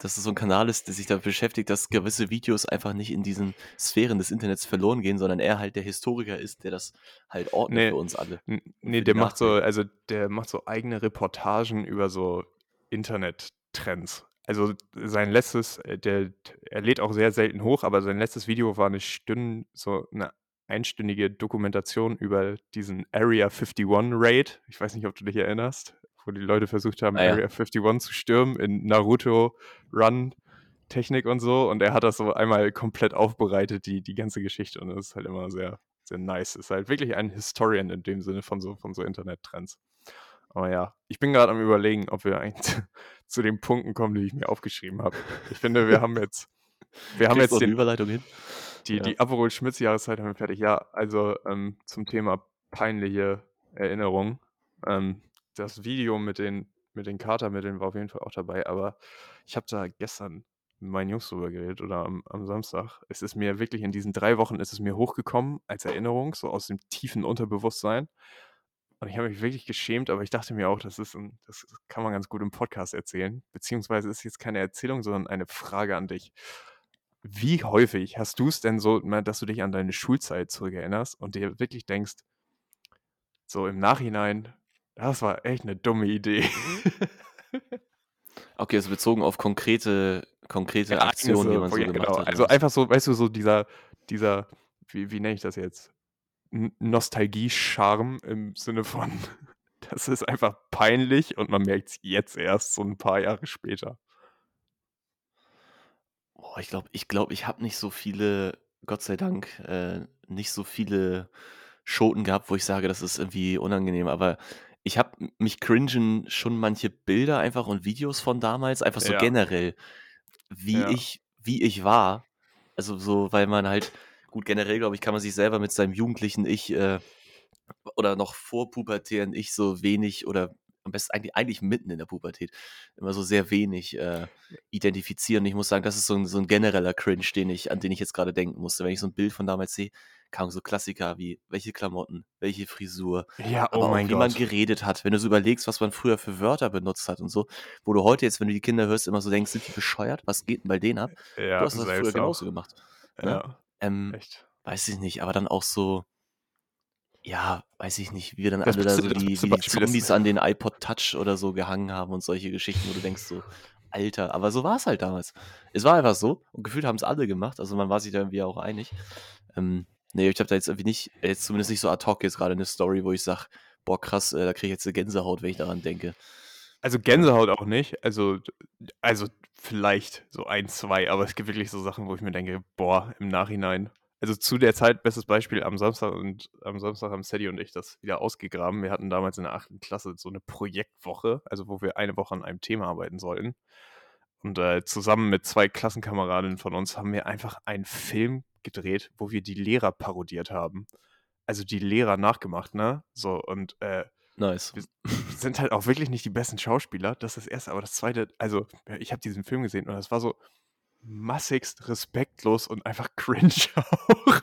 dass es so ein Kanal ist, der sich damit beschäftigt, dass gewisse Videos einfach nicht in diesen Sphären des Internets verloren gehen, sondern er halt der Historiker ist, der das halt ordnet nee, für uns alle. Nee, der macht so, also der macht so eigene Reportagen über so Internet-Trends. Also sein letztes, äh, der, er lädt auch sehr selten hoch, aber sein letztes Video war eine Stunde, so eine einstündige Dokumentation über diesen Area 51 Raid. Ich weiß nicht, ob du dich erinnerst, wo die Leute versucht haben, ah, ja. Area 51 zu stürmen in Naruto Run Technik und so. Und er hat das so einmal komplett aufbereitet, die, die ganze Geschichte. Und das ist halt immer sehr, sehr nice. Ist halt wirklich ein Historian in dem Sinne von so, von so Internet-Trends. Aber ja, ich bin gerade am überlegen, ob wir eigentlich zu den Punkten kommen, die ich mir aufgeschrieben habe. Ich finde, wir haben jetzt, wir haben jetzt den Überleitung hin. Die, ja. die Aperol Schmitz Jahreszeit haben wir fertig. Ja, also ähm, zum Thema peinliche Erinnerungen. Ähm, das Video mit den, mit den Katermitteln war auf jeden Fall auch dabei, aber ich habe da gestern mit meinen Jungs drüber geredet oder am, am Samstag. Es ist mir wirklich in diesen drei Wochen ist es mir hochgekommen als Erinnerung, so aus dem tiefen Unterbewusstsein. Und ich habe mich wirklich geschämt, aber ich dachte mir auch, das ist ein, das kann man ganz gut im Podcast erzählen. Beziehungsweise ist jetzt keine Erzählung, sondern eine Frage an dich wie häufig hast du es denn so, dass du dich an deine Schulzeit zurückerinnerst und dir wirklich denkst, so im Nachhinein, das war echt eine dumme Idee. okay, also bezogen auf konkrete, konkrete ja, Aktionen, die man so gemacht genau. hat. Also einfach so, weißt du, so dieser, dieser, wie, wie nenne ich das jetzt? Nostalgie-Charme im Sinne von, das ist einfach peinlich und man merkt es jetzt erst so ein paar Jahre später. Boah, ich glaube, ich, glaub, ich habe nicht so viele, Gott sei Dank, äh, nicht so viele Schoten gehabt, wo ich sage, das ist irgendwie unangenehm. Aber ich habe mich cringen schon manche Bilder einfach und Videos von damals, einfach so Ja. generell, wie Ja. ich, wie ich war. Also so, weil man halt, gut, generell, glaube ich, kann man sich selber mit seinem jugendlichen Ich äh, oder noch vor pubertären Ich so wenig oder am besten eigentlich, eigentlich mitten in der Pubertät, immer so sehr wenig äh, identifizieren. Ich muss sagen, das ist so ein, so ein genereller Cringe, den ich, an den ich jetzt gerade denken musste. Wenn ich so ein Bild von damals sehe, kamen so Klassiker wie welche Klamotten, welche Frisur, ja, oh aber auch, wie Gott. man geredet hat. Wenn du so überlegst, was man früher für Wörter benutzt hat und so, wo du heute jetzt, wenn du die Kinder hörst, immer so denkst, sind die bescheuert? Was geht denn bei denen ab? Ja, du hast das früher genauso gemacht. Ne? Ja, ähm, echt. Weiß ich nicht, aber dann auch so, ja, weiß ich nicht, wie wir dann das alle da so die, die Zombies an den iPod Touch oder so gehangen haben und solche Geschichten, wo du denkst so, Alter, aber so war es halt damals. Es war einfach so und gefühlt haben es alle gemacht, also man war sich da irgendwie auch einig. Ähm, nee, ich habe da jetzt irgendwie nicht, jetzt zumindest nicht so ad hoc jetzt gerade eine Story, wo ich sage, boah krass, äh, da kriege ich jetzt eine Gänsehaut, wenn ich daran denke. Also Gänsehaut auch nicht, also, also vielleicht so ein, zwei, aber es gibt wirklich so Sachen, wo ich mir denke, boah, im Nachhinein, also zu der Zeit, bestes Beispiel, am Samstag und am Samstag haben Sadie und ich das wieder ausgegraben. Wir hatten damals in der achten Klasse so eine Projektwoche, also wo wir eine Woche an einem Thema arbeiten sollten. Und äh, zusammen mit zwei Klassenkameradinnen von uns haben wir einfach einen Film gedreht, wo wir die Lehrer parodiert haben. Also die Lehrer nachgemacht, ne? So, und äh, Nice. wir sind halt auch wirklich nicht die besten Schauspieler. Das ist das Erste. Aber das Zweite, also ich habe diesen Film gesehen und das war so massigst respektlos und einfach cringe auch.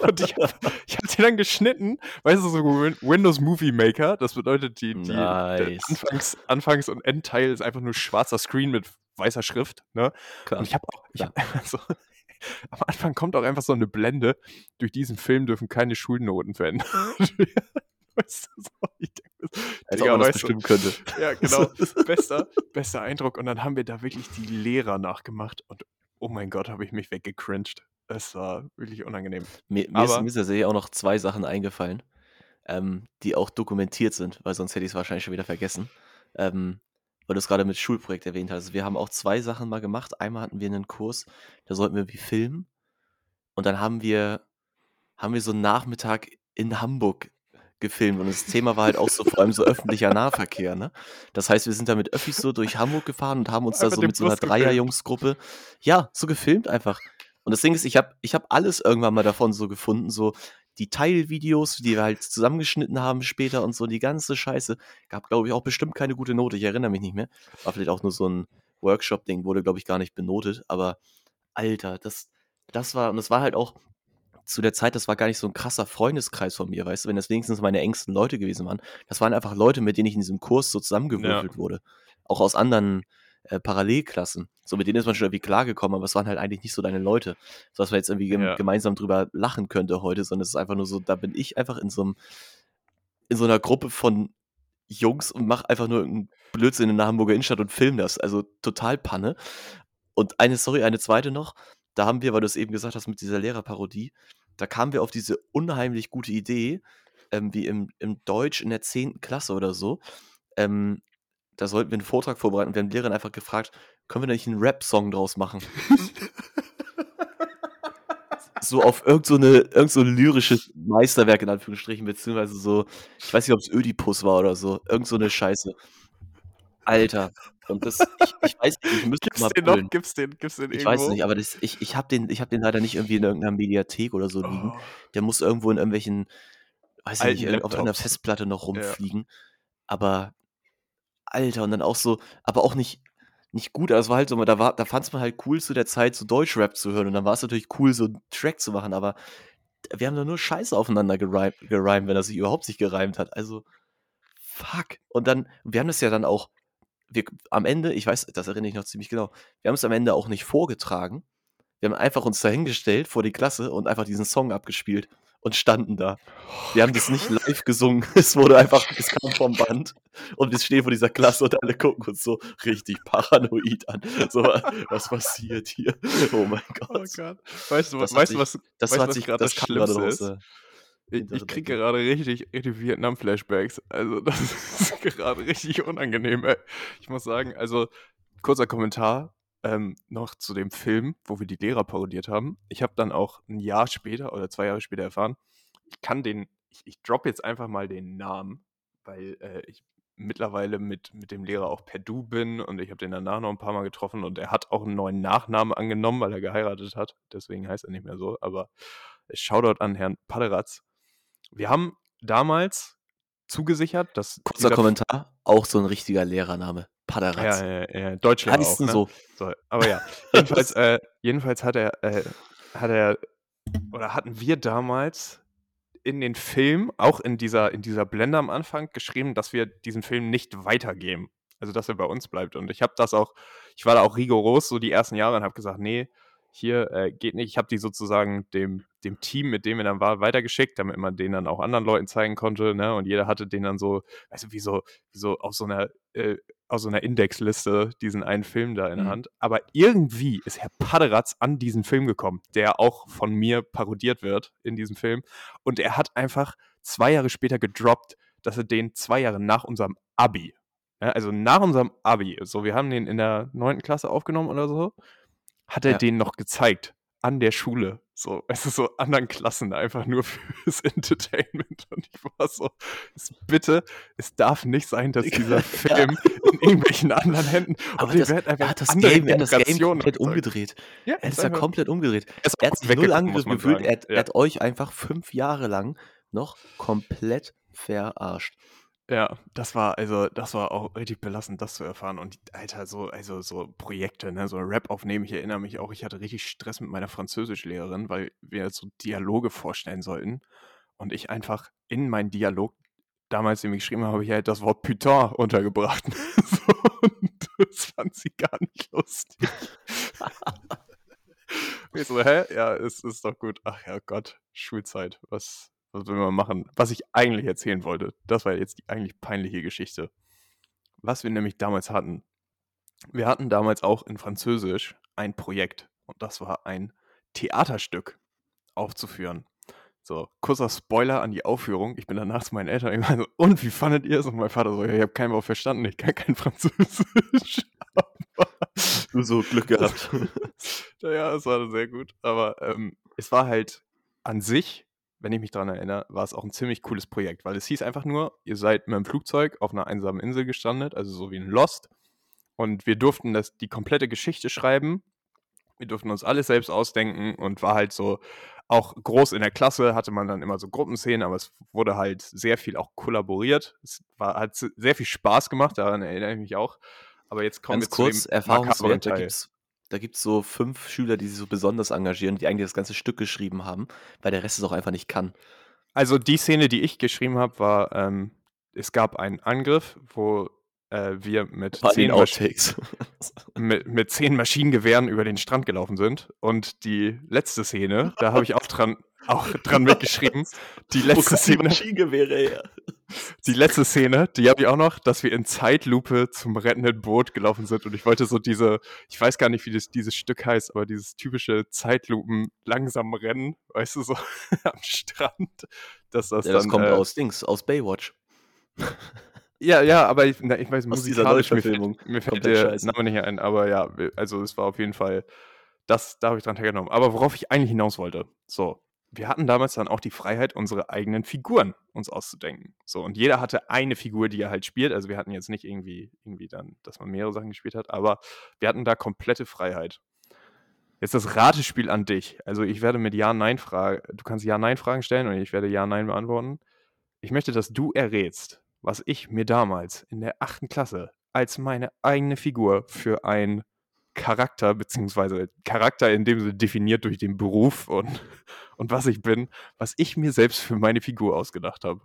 und ich habe ich hab den dann geschnitten, weißt du, so Win- Windows Movie Maker. Das bedeutet, die, die Nice. Anfangs-, Anfangs- und Endteil ist einfach nur schwarzer Screen mit weißer Schrift. Ne? Klar. Und ich habe auch, ich hab so, am Anfang kommt auch einfach so eine Blende. Durch diesen Film dürfen keine Schulnoten verändert werden. Weißt du, so, ich denk, mir so, Als ob man das bestimmen könnte. ja, genau. Bester, bester Eindruck. Und dann haben wir da wirklich die Lehrer nachgemacht. Und oh mein Gott, habe ich mich weggecringed. Es war wirklich unangenehm. Mir, mir, ist, Aber- mir ist tatsächlich auch noch zwei Sachen eingefallen, ähm, die auch dokumentiert sind, weil sonst hätte ich es wahrscheinlich schon wieder vergessen. Ähm, weil du es gerade mit Schulprojekt erwähnt hast. Wir haben auch zwei Sachen mal gemacht. Einmal hatten wir einen Kurs, da sollten wir wie filmen. Und dann haben wir, haben wir so einen Nachmittag in Hamburg gefilmt. Und das Thema war halt auch so vor allem so öffentlicher Nahverkehr. Ne? Das heißt, wir sind da mit Öffis so durch Hamburg gefahren und haben uns da so mit so einer. Dreierjungsgruppe, ja, so gefilmt einfach. Und das Ding ist, ich habe ich hab alles irgendwann mal davon so gefunden, so die Teilvideos, die wir halt zusammengeschnitten haben später und so, die ganze Scheiße. Gab, glaube ich, auch bestimmt keine gute Note. Ich erinnere mich nicht mehr. War vielleicht auch nur so ein Workshop-Ding, wurde, glaube ich, gar nicht benotet. Aber Alter, das, das war, und das war halt auch zu der Zeit, das war gar nicht so ein krasser Freundeskreis von mir, weißt du, wenn das wenigstens meine engsten Leute gewesen waren. Das waren einfach Leute, mit denen ich in diesem Kurs so zusammengewürfelt wurde. Auch aus anderen äh, Parallelklassen. So, mit denen ist man schon irgendwie klargekommen, aber es waren halt eigentlich nicht so deine Leute, so dass man jetzt irgendwie gem Ja. gemeinsam drüber lachen könnte heute, sondern es ist einfach nur so, da bin ich einfach in so einem, in so einer Gruppe von Jungs und mach einfach nur irgendeinen Blödsinn in der Hamburger Innenstadt und film das. Also total Panne. Und eine Story, eine zweite noch, da haben wir, weil du es eben gesagt hast mit dieser Lehrerparodie, da kamen wir auf diese unheimlich gute Idee, ähm, wie im, im Deutsch in der 10. Klasse oder so. Ähm, da sollten wir einen Vortrag vorbereiten und wir haben die Lehrerin einfach gefragt, können wir da nicht einen Rap-Song draus machen? so auf irgend so, irgend so ein lyrisches Meisterwerk in Anführungsstrichen, beziehungsweise so, ich weiß nicht, ob es Ödipus war oder so, irgend so eine Scheiße. Alter. Und das, ich, ich weiß nicht, ich müsste Gibt's mal den pullen. noch? Gibt's den, gibt's den Ich irgendwo? weiß nicht, aber das, ich, ich habe den, ich hab den leider nicht irgendwie in irgendeiner Mediathek oder so liegen. Oh, Der muss irgendwo in irgendwelchen, weiß ich Alten nicht, irg- auf einer. Festplatte noch rumfliegen. Aber, Alter, und dann auch so, aber auch nicht, nicht gut. Also es war halt so, da, war, da fand es man halt cool zu der Zeit, so Deutschrap zu hören. Und dann war es natürlich cool, so einen Track zu machen, aber wir haben da nur Scheiße aufeinander gereimt, gereimt, wenn das sich überhaupt nicht gereimt hat. Also, fuck. Und dann, wir haben das ja dann auch, wir, am Ende, ich weiß, das erinnere ich noch ziemlich genau, wir haben es am Ende auch nicht vorgetragen. Wir haben einfach uns dahingestellt vor die Klasse und einfach diesen Song abgespielt und standen da. Wir haben das nicht live gesungen. Es wurde einfach, es kam vom Band und wir stehen vor dieser Klasse und alle gucken uns so richtig paranoid an. So, was passiert hier? Oh mein oh Gott. Gott. Weißt du, Das weißt du was, Das weißt, war was sich gerade das Schlimmste ist? Äh, Ich, ich kriege gerade richtig, richtig Vietnam-Flashbacks. Also, das ist gerade richtig unangenehm, ey. Ich muss sagen, also, kurzer Kommentar ähm, noch zu dem Film, wo wir die Lehrer parodiert haben. Ich habe dann auch ein Jahr später oder zwei Jahre später erfahren, ich kann den, ich, ich drop jetzt einfach mal den Namen, weil äh, ich mittlerweile mit, mit dem Lehrer auch per Du bin und ich habe den danach noch ein paar Mal getroffen und er hat auch einen neuen Nachnamen angenommen, weil er geheiratet hat. Deswegen heißt er nicht mehr so. Aber Shoutout an Herrn Paderatz. Wir haben damals zugesichert, dass. Kurzer Kommentar, auch so ein richtiger Lehrername. Paderatz. Ja, ja, ja, Deutschlehrer auch. Heißen Ne? so. So, aber ja, jedenfalls, äh, jedenfalls hat er, äh, hat er, oder hatten wir damals in den Film, auch in dieser, in dieser Blende am Anfang, geschrieben, dass wir diesen Film nicht weitergeben. Also, dass er bei uns bleibt. Und ich habe das auch, ich war da auch rigoros so die ersten Jahre und habe gesagt, nee, hier äh, geht nicht. Ich habe die sozusagen dem, dem Team, mit dem er dann war, weitergeschickt, damit man den dann auch anderen Leuten zeigen konnte. Ne? Und jeder hatte den dann so, weißt du, wie so, wie so auf so einer, äh, auf so einer Indexliste diesen einen Film da in der Mhm. Hand. Aber irgendwie ist Herr Paderatz an diesen Film gekommen, der auch von mir parodiert wird in diesem Film. Und er hat einfach zwei Jahre später gedroppt, dass er den zwei Jahre nach unserem Abi, ja, also nach unserem Abi, so wir haben den in der neunten Klasse aufgenommen oder so, hat er Ja. den noch gezeigt an der Schule. So, es ist so anderen Klassen einfach nur fürs Entertainment. Und ich war so, es, bitte, es darf nicht sein, dass dieser Film in irgendwelchen anderen Händen. Aber das, er einfach hat das Game, er hat das Game komplett umgedreht. Ja, Er ist ja komplett umgedreht. er ist Er hat sich null angegriffen gefühlt. Er, Ja. er hat euch einfach fünf Jahre lang noch komplett verarscht. Ja, das war also das war auch richtig belastend, das zu erfahren. Und Alter, so, also so Projekte, ne, so Rap aufnehmen. Ich erinnere mich auch, ich hatte richtig Stress mit meiner Französischlehrerin, weil wir so Dialoge vorstellen sollten. Und ich einfach in meinen Dialog, damals, den ich geschrieben habe, habe ich halt das Wort Putain untergebracht. so, und das fand sie gar nicht lustig. ich so, hä? Ja, es ist doch gut. Ach ja Gott, Schulzeit. Was, was will man machen? Was ich eigentlich erzählen wollte, das war jetzt die eigentlich peinliche Geschichte. Was wir nämlich damals hatten. Wir hatten damals auch in Französisch ein Projekt und das war ein Theaterstück aufzuführen. So, kurzer Spoiler an die Aufführung. Ich bin danach zu meinen Eltern ich so, und wie fandet ihr es? Und mein Vater so, ja, ich habe kein Wort verstanden, ich kann kein Französisch. du so Glück gehabt. ja, es war sehr gut. Aber ähm, es war halt an sich wenn ich mich daran erinnere, war es auch ein ziemlich cooles Projekt, weil es hieß einfach nur, ihr seid mit dem Flugzeug auf einer einsamen Insel gestrandet, also so wie ein Lost. Und wir durften das, die komplette Geschichte schreiben. Wir durften uns alles selbst ausdenken und war halt so, auch groß in der Klasse hatte man dann immer so Gruppenszenen, aber es wurde halt sehr viel auch kollaboriert. Es war, hat sehr viel Spaß gemacht, daran erinnere ich mich auch. Aber jetzt kommen Ganz wir kurz, Erfahrungswert, da gibt es da gibt's so fünf Schüler, die sich so besonders engagieren, die eigentlich das ganze Stück geschrieben haben, weil der Rest es auch einfach nicht kann. Also die Szene, die ich geschrieben habe, war, ähm, es gab einen Angriff, wo äh, wir mit zehn, Outtakes. mit, mit zehn Maschinengewehren über den Strand gelaufen sind. Und die letzte Szene, da habe ich auch dran, auch dran mitgeschrieben. Die Wo letzte kommen die Szene, Maschinengewehre her? Die letzte Szene, die habe ich auch noch, dass wir in Zeitlupe zum rettenden Boot gelaufen sind. Und ich wollte so diese, ich weiß gar nicht, wie das, dieses Stück heißt, aber dieses typische Zeitlupen langsam rennen, weißt du, so am Strand. Dass das Ja, das dann, kommt äh, aus Dings, aus Baywatch. Ja, ja, aber ich, na, ich weiß, Aus dieser musikalisch, mir fällt, Neuverfilmung. mir fällt der scheiße. Name nicht ein, aber ja, also es war auf jeden Fall, das, da habe ich dran teilgenommen. Aber worauf ich eigentlich hinaus wollte, so, wir hatten damals dann auch die Freiheit, unsere eigenen Figuren uns auszudenken. So, und jeder hatte eine Figur, die er halt spielt. Also wir hatten jetzt nicht irgendwie, irgendwie dann, dass man mehrere Sachen gespielt hat, aber wir hatten da komplette Freiheit. Jetzt das Ratespiel an dich. Also ich werde mit Ja-Nein-Fragen, du kannst Ja-Nein-Fragen stellen und ich werde Ja-Nein beantworten. Ich möchte, dass du errätst, was ich mir damals in der achten Klasse als meine eigene Figur für ein Charakter, beziehungsweise Charakter in dem Sinne definiert durch den Beruf und, und was ich bin, was ich mir selbst für meine Figur ausgedacht habe.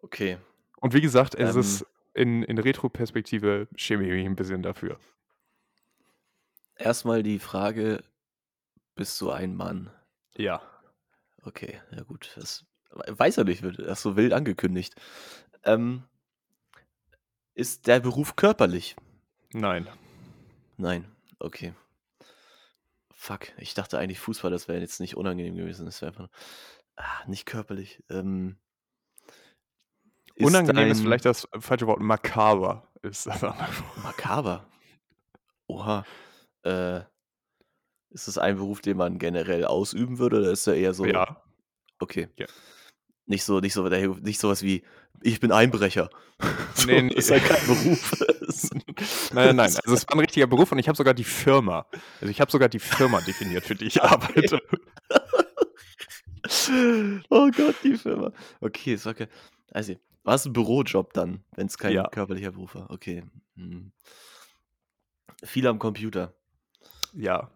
Okay. Und wie gesagt, es Ähm. ist in, in Retro-Perspektive schäme ich mich ein bisschen dafür. Erstmal die Frage, bist du ein Mann? Ja. Okay, ja gut. Das weiß er nicht, wird erst so wild angekündigt. Ähm, ist der Beruf körperlich? Nein. Nein. Okay. Fuck, ich dachte eigentlich Fußball, das wäre jetzt nicht unangenehm gewesen. Das wäre einfach. Ah, nicht körperlich. Ähm, ist Unangenehm ist vielleicht das falsche Wort. Makaber ist das andere Wort. Makaber. Oha. Äh, ist das ein Beruf, den man generell ausüben würde, oder ist er eher so. Ja. Okay. Ja. Nicht so, nicht so, nicht sowas wie, ich bin Einbrecher. So, Nee, nee. Ist ja kein Beruf. Nein, nein, nein. Also es war ein richtiger Beruf und ich habe sogar die Firma. Also ich habe sogar die Firma definiert, für die ich arbeite. oh Gott, die Firma. Okay, ist okay. Also, war es ein Bürojob dann, wenn es kein Ja. körperlicher Beruf war? Okay. Hm. Viel am Computer. Ja.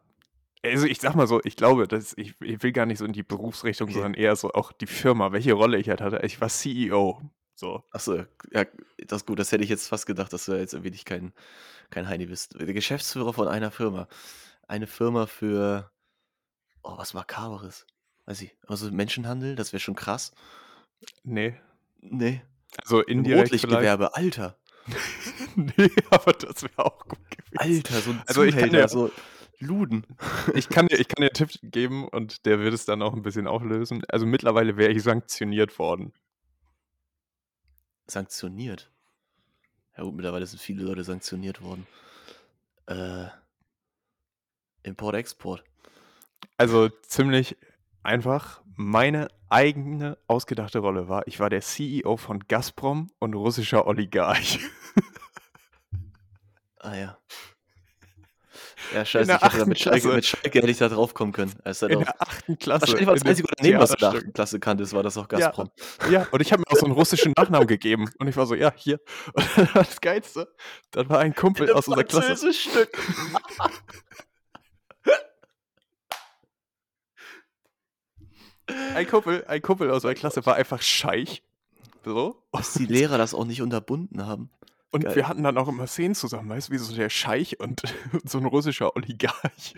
Also ich sag mal so, ich glaube, dass ich, ich will gar nicht so in die Berufsrichtung, Okay. sondern eher so auch die Firma, welche Rolle ich halt hatte. Ich war CEO. So. Achso, ja, das ist gut. Das hätte ich jetzt fast gedacht, dass du jetzt irgendwie nicht kein, kein Heini bist. Der Geschäftsführer von einer Firma. Eine Firma für. Oh, was Makaberes. Weiß ich. Also Menschenhandel, das wäre schon krass. Nee. Nee. Also indirekt vielleicht. Rotlichtgewerbe, Alter. nee, aber das wäre auch gut gewesen. Alter, so ein Also ich kann dir- so Luden. Ich kann, dir, ich kann dir einen Tipp geben und der wird es dann auch ein bisschen auflösen. Also mittlerweile wäre ich sanktioniert worden. Sanktioniert. Ja gut, mittlerweile sind viele Leute sanktioniert worden. Äh, Import-Export. Also ziemlich einfach. Meine eigene ausgedachte Rolle war, ich war der CEO von Gazprom und russischer Oligarch. Ah ja. Ja, scheiße, ich hätte achten mit Schalke, mit Schalke hätte ich da drauf kommen können. Hat In der achten Klasse. wahrscheinlich war das einzige Unternehmen, was du in der. 8. Klasse kanntest, war das auch Ja, Gazprom. Ja, und ich habe mir auch so einen russischen Nachnamen gegeben. Und ich war so, ja, hier. Und dann war das Geilste, dann war ein In Kumpel aus unserer Klasse. Stück. Ein Kumpel, ein Kumpel aus unserer Klasse war einfach Scheich. So. Dass die Lehrer das auch nicht unterbunden haben. Und Geil. wir hatten dann auch immer Szenen zusammen, weißt du, wie so der Scheich und so ein russischer Oligarch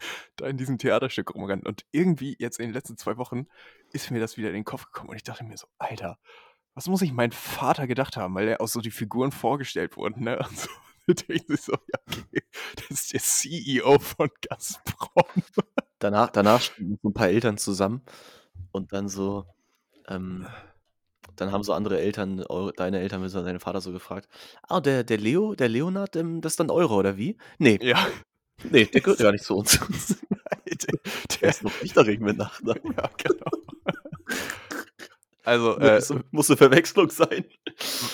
da in diesem Theaterstück rumrennen. Und irgendwie jetzt in den letzten zwei Wochen ist mir das wieder in den Kopf gekommen und ich dachte mir so, Alter, was muss ich mein Vater gedacht haben, weil er auch so die Figuren vorgestellt wurden, ne? Und so, sich so, ja, okay, das ist der CEO von Gazprom. Danach, danach standen so ein paar Eltern zusammen und dann so, ähm, dann haben so andere Eltern, eure, deine Eltern, bzw. deine Vater so gefragt, ah, der, der Leo, der Leonard, ähm, das ist dann eure, oder wie? Nee, Ja, nee, der gehört gar nicht zu uns. der, Der der, ist noch nicht darin mit Nachnamen. ja, genau. Also, Äh, muss eine Verwechslung sein.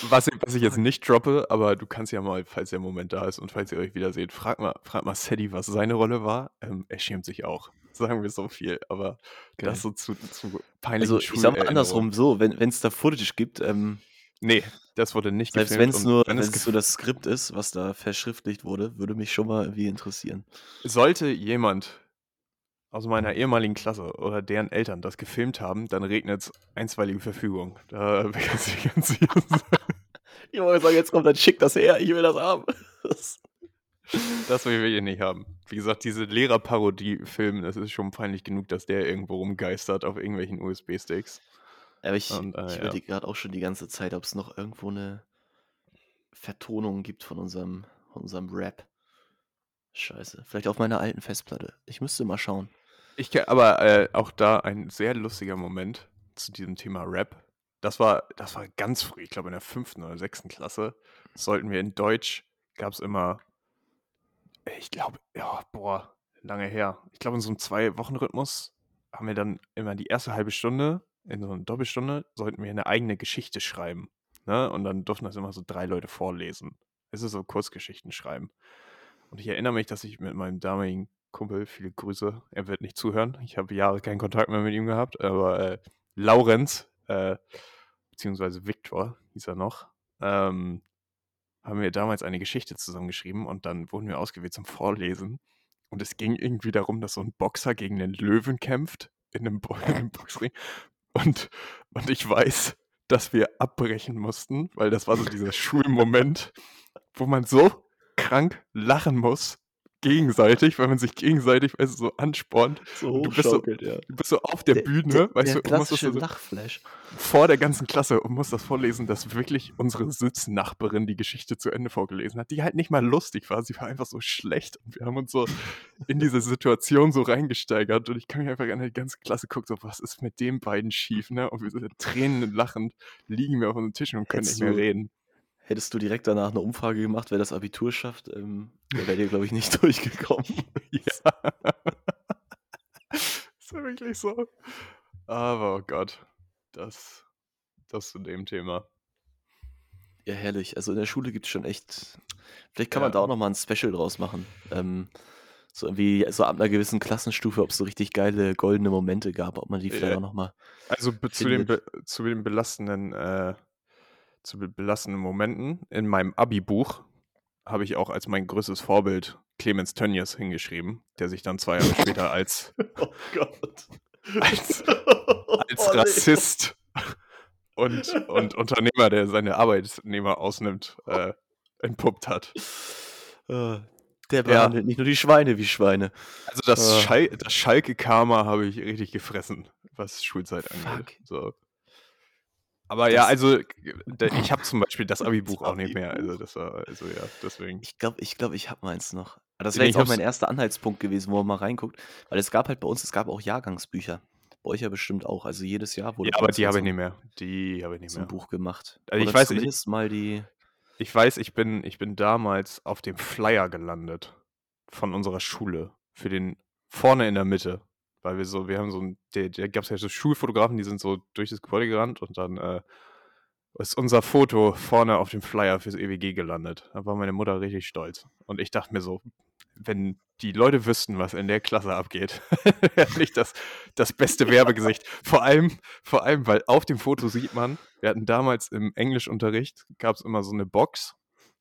Was, ich- was ich jetzt nicht droppe, aber du kannst ja mal, falls der Moment da ist und falls ihr euch wiederseht, frag mal, frag mal Sadie, was seine Rolle war. Ähm, er schämt sich auch. Sagen wir so viel, aber Geil. das so zu, zu peinlichen Also, ich sag mal andersrum so, wenn es da Footage gibt, ähm, Nee, das wurde nicht selbst gefilmt. wenn es und nur, wenn es so das Skript ist, was da verschriftlicht wurde, würde mich schon mal irgendwie interessieren. Sollte jemand aus meiner ehemaligen Klasse oder deren Eltern das gefilmt haben, dann regnet es einstweilige Verfügung. Da kannst du ganz sicher sein. Ich wollte sagen, jetzt kommt, dann schick das her, ich will das haben. Das- will wir hier nicht haben. Wie gesagt, diese Lehrerparodie-Film, das ist schon peinlich genug, dass der irgendwo rumgeistert auf irgendwelchen USB-Sticks. Aber ich, Und, äh, ich ja. überlege gerade auch schon die ganze Zeit, ob es noch irgendwo eine Vertonung gibt von unserem, von unserem Rap. Scheiße. Vielleicht auf meiner alten Festplatte. Ich müsste mal schauen. Ich kenn, aber äh, auch da ein sehr lustiger Moment zu diesem Thema Rap. Das war, das war ganz früh, ich glaube in der fünften oder sechsten Klasse, sollten wir in Deutsch, gab es immer, ich glaube, ja, boah, lange her. Ich glaube, in so einem Zwei-Wochen-Rhythmus haben wir dann immer die erste halbe Stunde, in so einer Doppelstunde, sollten wir eine eigene Geschichte schreiben. Ne? Und dann durften das immer so drei Leute vorlesen. Es ist so Kurzgeschichten schreiben. Und ich erinnere mich, dass ich mit meinem damaligen Kumpel, viele Grüße, er wird nicht zuhören. Ich habe Jahre keinen Kontakt mehr mit ihm gehabt, aber äh, Laurenz, äh, beziehungsweise Viktor hieß er noch, ähm, haben wir damals eine Geschichte zusammengeschrieben und dann wurden wir ausgewählt zum Vorlesen. Und es ging irgendwie darum, dass so ein Boxer gegen einen Löwen kämpft in einem, Bo in einem Boxring. Und, und ich weiß, dass wir abbrechen mussten, weil das war so dieser Schulmoment, wo man so krank lachen muss, gegenseitig, weil man sich gegenseitig weißt du, so anspornt. So du bist so, ja. du bist so auf der, Bühne, der, weißt der du, und musst das so Lachflash. vor der ganzen Klasse und musst das vorlesen, dass wirklich unsere Sitznachbarin die Geschichte zu Ende vorgelesen hat, die halt nicht mal lustig war, sie war einfach so schlecht und wir haben uns so in diese Situation so reingesteigert und ich kann mich einfach an die ganze Klasse gucken, so was ist mit den beiden schief, ne? Und wir sind Tränen lachend, liegen wir auf unserem Tisch und können Hättest nicht mehr rennst Hättest du direkt danach eine Umfrage gemacht, wer das Abitur schafft, ähm, wäre dir, glaube ich, nicht durchgekommen. Ja. ist ja wirklich so. Aber oh Gott, das, das zu dem Thema. Ja, herrlich. Also in der Schule gibt es schon echt. Vielleicht kann Ja. man da auch nochmal ein Special draus machen. Ähm, so irgendwie, so ab einer gewissen Klassenstufe, ob es so richtig geile goldene Momente gab, ob man die vielleicht Ja. auch nochmal. Also zu, be zu den belastenden, äh, zu be belastenden Momenten in meinem Abi-Buch habe ich auch als mein größtes Vorbild Clemens Tönnies hingeschrieben, der sich dann zwei Jahre später als, Oh als, als Oh. Rassist und, und Unternehmer, der seine Arbeitnehmer ausnimmt, äh, entpuppt hat. Äh, Der behandelt nicht nur die Schweine wie Schweine. Also das, Ah. Schal das Schalke-Karma habe ich richtig gefressen, was Schulzeit angeht. Fuck. So. Aber ja, Das- also da- ich habe zum Beispiel das Abi-Buch auch nicht mehr. Also das war, also ja, deswegen. Ich glaube, ich, glaub, ich habe meins noch. Aber das wäre ich jetzt auch mein erster Anhaltspunkt gewesen, wo man mal reinguckt. Weil es gab halt bei uns, es gab auch Jahrgangsbücher. Bei euch ja bestimmt auch. Also jedes Jahr wurde Ja, aber die habe ich nicht mehr. Die habe ich nicht so ein mehr. Buch gemacht. Also ich Oder weiß, ich- zumindest mal die. Ich weiß, ich bin, ich bin damals auf dem Flyer gelandet von unserer Schule. Für den vorne in der Mitte. Weil wir so, wir haben so ein, der, der gab es ja so Schulfotografen, die sind so durch das Gebäude gerannt und dann äh, ist unser Foto vorne auf dem Flyer fürs EWG gelandet. Da war meine Mutter richtig stolz. Und ich dachte mir so, wenn die Leute wüssten, was in der Klasse abgeht, wäre nicht das, das beste Werbegesicht. Vor allem, vor allem, weil auf dem Foto sieht man, wir hatten damals im Englischunterricht, gab es immer so eine Box,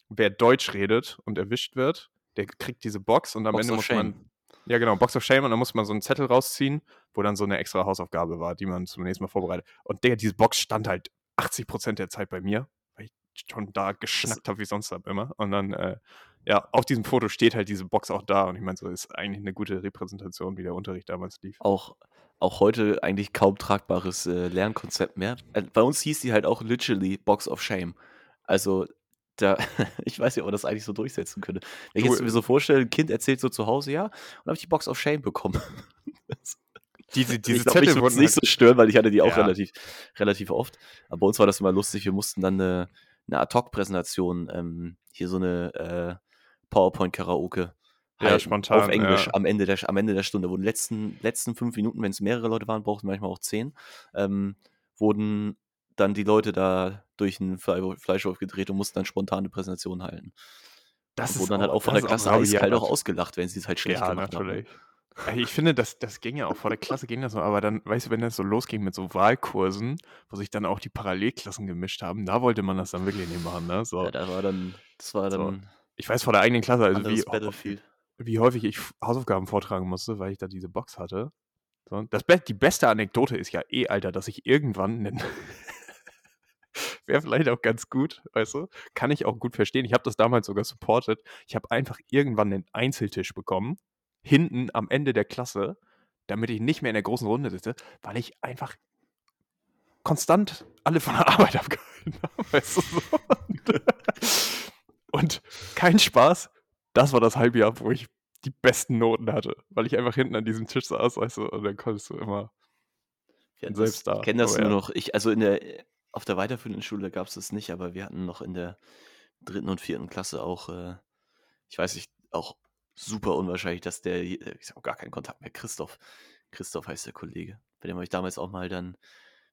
wer Deutsch redet und erwischt wird, der kriegt diese Box und am Box Ende muss man, ja genau, Box of Shame und dann muss man so einen Zettel rausziehen, wo dann so eine extra Hausaufgabe war, die man zum nächsten Mal vorbereitet. Und der, diese Box stand halt 80% der Zeit bei mir, weil ich schon da geschnackt habe wie sonst hab immer. Und dann, äh, ja, auf diesem Foto steht halt diese Box auch da und ich meine, so ist eigentlich eine gute Repräsentation, wie der Unterricht damals lief. Auch, auch heute eigentlich kaum tragbares äh, Lernkonzept mehr. Äh, bei uns hieß die halt auch literally Box of Shame. Also da, ich weiß nicht, ob man das eigentlich so durchsetzen könnte. Wenn ich jetzt mir so vorstelle, ein Kind erzählt so zu Hause, ja, und habe ich die Box of Shame bekommen. Diese, diese ich glaube, mich Zettel wurden es nicht halt, so stören, weil ich hatte die auch Ja. relativ, relativ oft. Aber bei uns war das immer lustig. Wir mussten dann eine, eine Ad-Hoc-Präsentation, ähm, hier so eine äh, PowerPoint-Karaoke Ja, halten, spontan, auf Englisch ja. am, Ende der, am Ende der Stunde. Wo die letzten, letzten fünf Minuten, wenn es mehrere Leute waren, brauchten manchmal auch zehn, ähm, wurden dann die Leute da durch einen Fle- Fleischwolf gedreht und mussten dann spontane Präsentationen halten. das und wurden dann halt auch von der Klasse eiskalt auch ausgelacht, wenn sie es halt schlecht Ja, gemacht haben. natürlich. Ey, Ich finde, das, das ging ja auch vor der Klasse, ging das so, aber dann, weißt du, wenn das so losging mit so Wahlkursen, wo sich dann auch die Parallelklassen gemischt haben, da wollte man das dann wirklich nicht machen, ne? So, Ja, da war dann, das war So, dann ich weiß vor der eigenen Klasse, also wie, Battlefield. wie häufig ich Hausaufgaben vortragen musste, weil ich da diese Box hatte. So, das die beste Anekdote ist ja eh, Alter, dass ich irgendwann einen Wäre vielleicht auch ganz gut, weißt du? Kann ich auch gut verstehen. Ich habe das damals sogar supported. Ich habe einfach irgendwann einen Einzeltisch bekommen, hinten am Ende der Klasse, damit ich nicht mehr in der großen Runde sitze, weil ich einfach konstant alle von der Arbeit abgehalten habe, weißt du so. Und kein Spaß, das war das Halbjahr, wo ich die besten Noten hatte, weil ich einfach hinten an diesem Tisch saß, weißt du, und dann konntest du immer Ja, selbst da. Ich kenne das nur ja. noch. Ich, also in der, auf der weiterführenden Schule gab es das nicht, aber wir hatten noch in der dritten und vierten Klasse auch, äh, ich weiß nicht, auch super unwahrscheinlich, dass der, äh, ich habe gar keinen Kontakt mehr, Christoph. Christoph heißt der Kollege. Bei dem habe ich damals auch mal dann,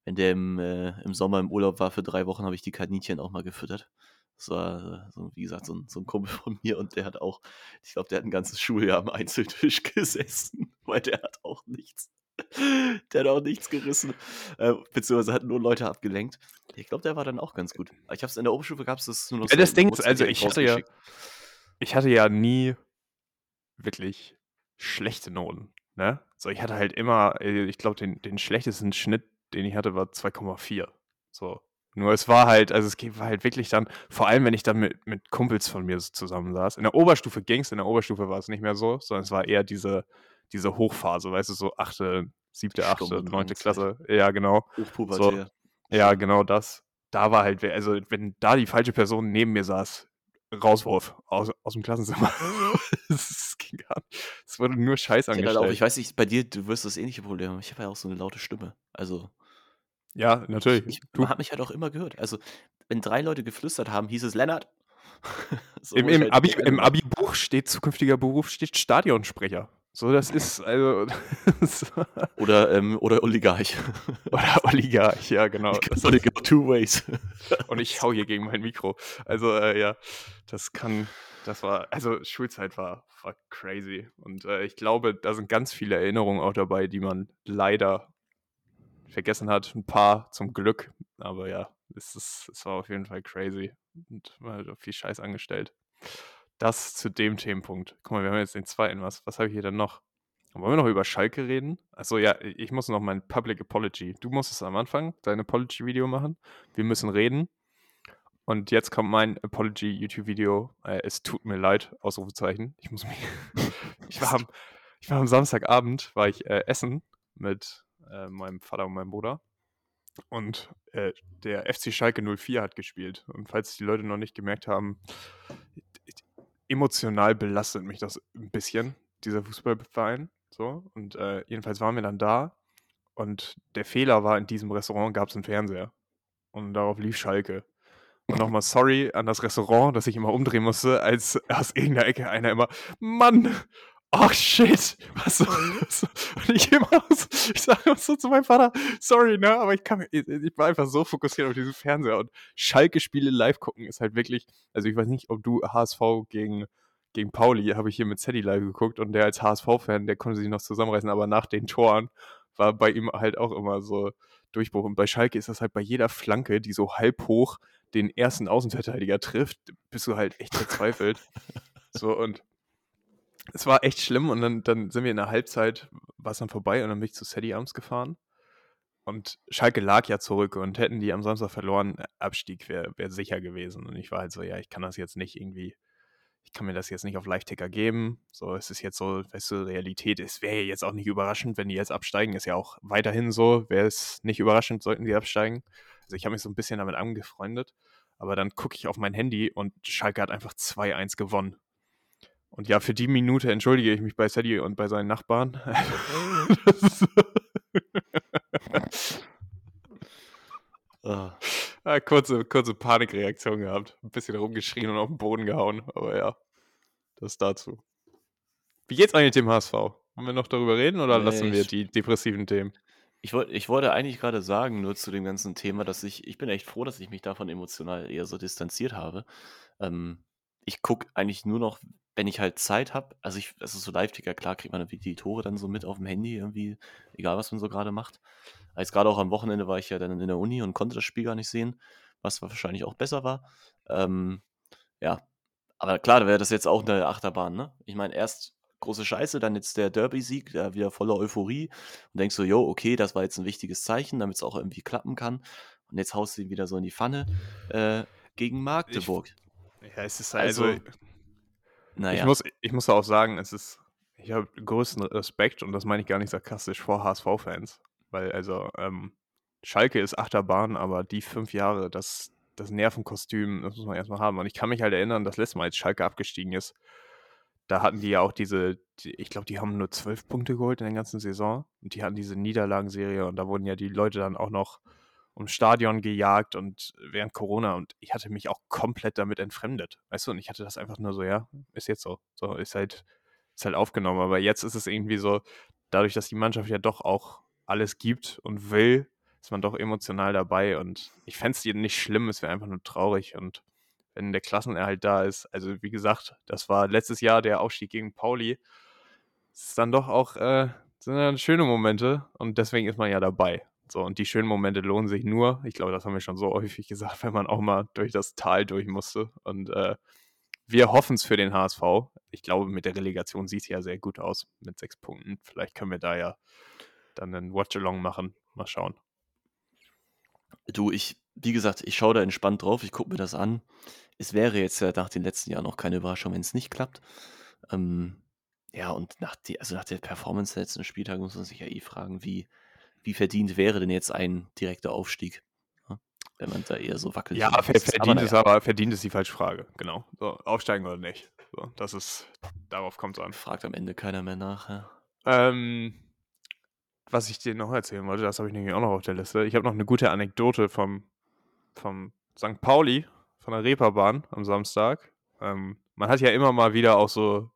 wenn der im, äh, im Sommer im Urlaub war für drei Wochen, habe ich die Kaninchen auch mal gefüttert. Das war, äh, so, wie gesagt, so ein, so ein Kumpel von mir und der hat auch, ich glaube, der hat ein ganzes Schuljahr am Einzeltisch gesessen, weil der hat auch nichts. Der hat auch nichts gerissen. Äh, beziehungsweise hat nur Leute abgelenkt. Ich glaube, der war dann auch ganz gut. Ich habe es in der Oberstufe gab es das nur noch Ja, das selten. Ding ist, also ich hatte ja, ich hatte ja nie wirklich schlechte Noten. Ne? So, ich hatte halt immer, äh, ich glaube, den, den schlechtesten Schnitt, den ich hatte, war 2,4. So. Nur es war halt, also es war halt wirklich dann, vor allem wenn ich dann mit, mit Kumpels von mir so zusammen saß. In der Oberstufe ging es, in der Oberstufe war es nicht mehr so, sondern es war eher diese, diese Hochphase, weißt du, so achte, siebte, achte, neunte. Klasse. Ja, genau. Hochpubertär. Ja, genau das. Da war halt, also wenn da die falsche Person neben mir saß, Rauswurf aus, aus dem Klassenzimmer. das ging gar nicht. Es wurde nur Scheiß Ich hatte halt auch, angestellt. ich weiß nicht, bei dir, du wirst das ähnliche Problem haben. Ich habe ja auch so eine laute Stimme. Also, ja, natürlich. ich, Du, man hat mich halt auch immer gehört. Also, wenn drei Leute geflüstert haben, hieß es Lennart. so im, ich im, halt Abi. Abi-Buch steht zukünftiger Beruf, steht Stadionsprecher. So, das ist, also, so- Oder, ähm, oder Oligarch. oder Oligarch, ja, genau. Das only go two ways. und ich hau hier gegen mein Mikro. Also, äh, ja, das kann, das war, also Schulzeit war, war crazy. Und äh, ich glaube, da sind ganz viele Erinnerungen auch dabei, die man leider vergessen hat. Ein paar zum Glück. Aber ja, es, ist, es war auf jeden Fall crazy. Und man hat auch viel Scheiß angestellt. Das zu dem Themenpunkt. Guck mal, wir haben jetzt den zweiten. Was, was habe ich hier denn noch? Wollen wir noch über Schalke reden? Achso, ja, ich muss noch mein Public Apology. Du musstest am Anfang dein Apology-Video machen. Wir müssen reden. Und jetzt kommt mein Apology-YouTube-Video. Äh, es tut mir leid, Ausrufezeichen. Ich muss mich. ich, war am, ich war am Samstagabend, war ich äh, essen mit äh, meinem Vater und meinem Bruder. Und äh, der FC Schalke 04 hat gespielt. Und falls die Leute noch nicht gemerkt haben, emotional belastet mich das ein bisschen, dieser Fußballverein. So. Und äh, jedenfalls waren wir dann da. Und der Fehler war, in diesem Restaurant gab es einen Fernseher. Und darauf lief Schalke. Und nochmal sorry an das Restaurant, dass ich immer umdrehen musste, als aus irgendeiner Ecke einer immer, Mann, ach shit, was so, so. Und ich immer so, ich sage immer so zu meinem Vater, sorry, ne, aber ich kann ich, ich war einfach so fokussiert auf diesen Fernseher und Schalke-Spiele live gucken ist halt wirklich, also ich weiß nicht, ob du HSV gegen, gegen Pauli habe ich hier mit Sadie live geguckt und der als HSV-Fan, der konnte sich noch zusammenreißen, aber nach den Toren war bei ihm halt auch immer so Durchbruch. Und bei Schalke ist das halt bei jeder Flanke, die so halb hoch den ersten Außenverteidiger trifft, bist du halt echt verzweifelt. so und es war echt schlimm und dann, dann sind wir in der Halbzeit, war es dann vorbei und dann bin ich zu Sadie abends gefahren. Und Schalke lag ja zurück und hätten die am Samstag verloren, Abstieg wäre wär sicher gewesen. Und ich war halt so, ja, ich kann das jetzt nicht irgendwie ich kann mir das jetzt nicht auf Live-Ticker geben. So, es ist jetzt so, weißt du, Realität. Es wäre jetzt auch nicht überraschend, wenn die jetzt absteigen. Ist ja auch weiterhin so. Wäre es nicht überraschend, sollten die absteigen. Also ich habe mich so ein bisschen damit angefreundet. Aber dann gucke ich auf mein Handy und Schalke hat einfach 2-1 gewonnen. Und ja, für die Minute entschuldige ich mich bei Sadie und bei seinen Nachbarn. ah. Ja, kurze, kurze Panikreaktion gehabt. Ein bisschen rumgeschrien und auf den Boden gehauen. Aber ja, das dazu. Wie geht's eigentlich dem HSV? Wollen wir noch darüber reden oder nee, lassen wir die depressiven Themen? Ich, wollt, ich wollte eigentlich gerade sagen, nur zu dem ganzen Thema, dass ich, ich bin echt froh, dass ich mich davon emotional eher so distanziert habe. Ähm, ich gucke eigentlich nur noch, wenn ich halt Zeit habe. Also ich, es ist so Live-Ticker, klar kriegt man die Tore dann so mit auf dem Handy irgendwie, egal was man so gerade macht. Als gerade auch am Wochenende war ich ja dann in der Uni und konnte das Spiel gar nicht sehen, was wahrscheinlich auch besser war. Ähm, ja, aber klar, da wäre das jetzt auch eine Achterbahn, ne? Ich meine, erst große Scheiße, dann jetzt der Derby-Sieg, der wieder voller Euphorie und denkst so, jo, okay, das war jetzt ein wichtiges Zeichen, damit es auch irgendwie klappen kann. Und jetzt haust du ihn wieder so in die Pfanne äh, gegen Magdeburg. Ich, ja, es ist also, also naja. ich, muss, ich muss auch sagen, es ist, ich habe größten Respekt und das meine ich gar nicht sarkastisch vor HSV-Fans. Weil, also, ähm, Schalke ist Achterbahn, aber die fünf Jahre, das, das Nervenkostüm, das muss man erstmal haben. Und ich kann mich halt erinnern, das letzte Mal, als Schalke abgestiegen ist, da hatten die ja auch diese, die, ich glaube, die haben nur zwölf Punkte geholt in der ganzen Saison. Und die hatten diese Niederlagenserie und da wurden ja die Leute dann auch noch ums Stadion gejagt und während Corona und ich hatte mich auch komplett damit entfremdet. Weißt du, und ich hatte das einfach nur so, ja, ist jetzt so. So, ist halt, ist halt aufgenommen. Aber jetzt ist es irgendwie so, dadurch, dass die Mannschaft ja doch auch alles gibt und will, ist man doch emotional dabei. Und ich fände es nicht schlimm, es wäre einfach nur traurig. Und wenn der Klassenerhalt da ist, also wie gesagt, das war letztes Jahr der Aufstieg gegen Pauli, es ist dann doch auch, äh, sind dann schöne Momente und deswegen ist man ja dabei. So, und die schönen Momente lohnen sich nur, ich glaube, das haben wir schon so häufig gesagt, wenn man auch mal durch das Tal durch musste. Und äh, wir hoffen es für den HSV. Ich glaube, mit der Relegation sieht es ja sehr gut aus mit sechs Punkten. Vielleicht können wir da ja dann einen Watch-Along machen. Mal schauen. Du, ich, wie gesagt, ich schaue da entspannt drauf, ich gucke mir das an. Es wäre jetzt ja nach den letzten Jahren auch keine Überraschung, wenn es nicht klappt. Ähm, ja, und nach, die, also nach der Performance der letzten Spieltag muss man sich ja eh fragen, wie, wie verdient wäre denn jetzt ein direkter Aufstieg? Wenn man da eher so wackelt. Ja, ver verdient ist aber verdient ist die falsche Frage, genau. So, aufsteigen oder nicht. So, das ist, darauf kommt es an. Fragt am Ende keiner mehr nach, ja. Ähm, was ich dir noch erzählen wollte, das habe ich nämlich auch noch auf der Liste. Ich habe noch eine gute Anekdote vom, vom St. Pauli, von der Reeperbahn am Samstag. Ähm, man hat ja immer mal wieder auch so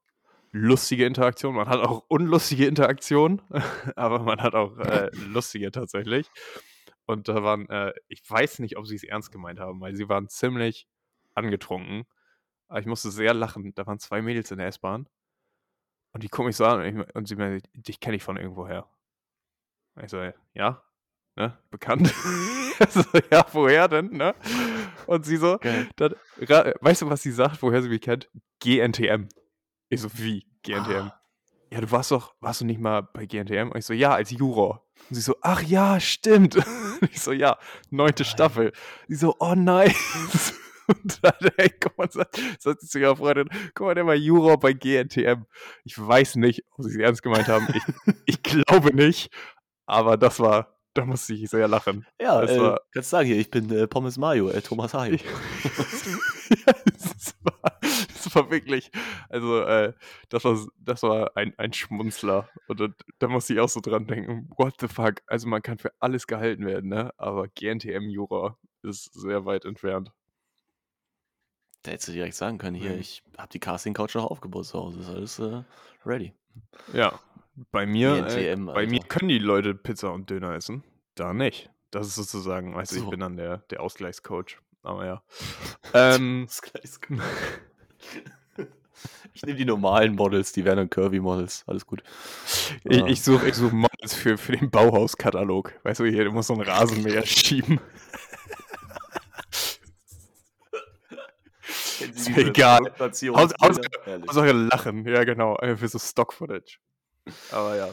lustige Interaktionen. Man hat auch unlustige Interaktionen, aber man hat auch äh, lustige tatsächlich. Und da waren, äh, ich weiß nicht, ob sie es ernst gemeint haben, weil sie waren ziemlich angetrunken. Aber ich musste sehr lachen. Da waren zwei Mädels in der S-Bahn. Und die gucken mich so an und, ich, und sie meinen, dich kenne ich von irgendwoher. Ich so, ja, ne, bekannt. so, ja, woher denn, ne? Und sie so, dann, weißt du, was sie sagt, woher sie mich kennt? GNTM. Ich so, wie? GNTM? Ah. Ja, du warst doch, warst du nicht mal bei GNTM? Und ich so, ja, als Juror. Und sie so, ach ja, stimmt. ich so, ja, neunte nein. Staffel. Sie so, oh nein. Und dann, ey, guck mal, sagt, sagt sie zu ihrer Freundin, guck mal, der war Juror bei GNTM. Ich weiß nicht, ob sie es ernst gemeint haben. Ich, ich glaube nicht. Aber das war, da musste ich sehr lachen. Ja, das äh, war, kannst sagen hier, ich bin äh, Pommes Mayo, äh, Thomas Hayo. ja, das, war, das war wirklich, also äh, das war, das war ein, ein Schmunzler. Und da, da musste ich auch so dran denken, what the fuck, also man kann für alles gehalten werden, ne? aber GNTM-Jura ist sehr weit entfernt. Da hättest du direkt sagen können, hier, ich habe die Casting-Couch noch aufgebaut zu Hause, ist alles äh, ready. Ja, bei mir, äh, bei mir können die Leute Pizza und Döner essen. Da nicht. Das ist sozusagen, weißt du, so. ich bin dann der, der Ausgleichscoach. Aber ja. ähm, Ausgleichscoach. Ich nehme die normalen Models, die werden dann Curvy-Models. Alles gut. Ich, Ah. ich suche ich such Models für, für den Bauhauskatalog. Weißt du, hier, du musst so einen Rasenmäher schieben. Ist mir egal. Haus-. Hauptsache lachen, ja genau, äh, für so Stock-Footage. Aber ja,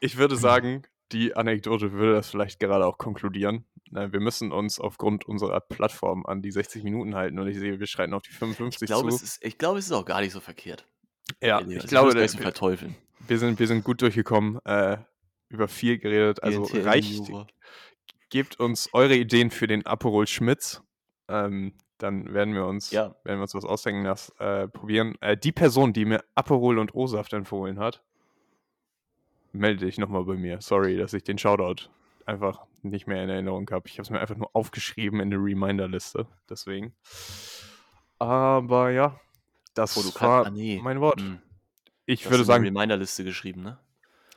ich würde sagen, die Anekdote würde das vielleicht gerade auch konkludieren. Äh, Wir müssen uns aufgrund unserer Plattform an die 60 Minuten halten und ich sehe, wir schreiten auf die 55 Ich glaube, zu. es ist, ich glaube, es ist auch gar nicht so verkehrt. ja, Elio. ich Also glaube, das verteufeln. wir, sind, wir sind gut durchgekommen, äh, über viel geredet. Also GNTL reicht, Jura. gebt uns eure Ideen für den Aperol Schmitz. Ähm, dann werden wir uns, Ja. werden wir uns was ausdenken, das äh, probieren. Äh, die Person, die mir Aperol und O-Saft empfohlen hat, melde dich nochmal bei mir. Sorry, dass ich den Shoutout einfach nicht mehr in Erinnerung habe. Ich habe es mir einfach nur aufgeschrieben in eine Reminder-Liste. Deswegen. Aber ja, das Oh, war ah, nee. mein Wort. Hm, Ich du hast würde eine sagen, Reminderliste geschrieben, ne?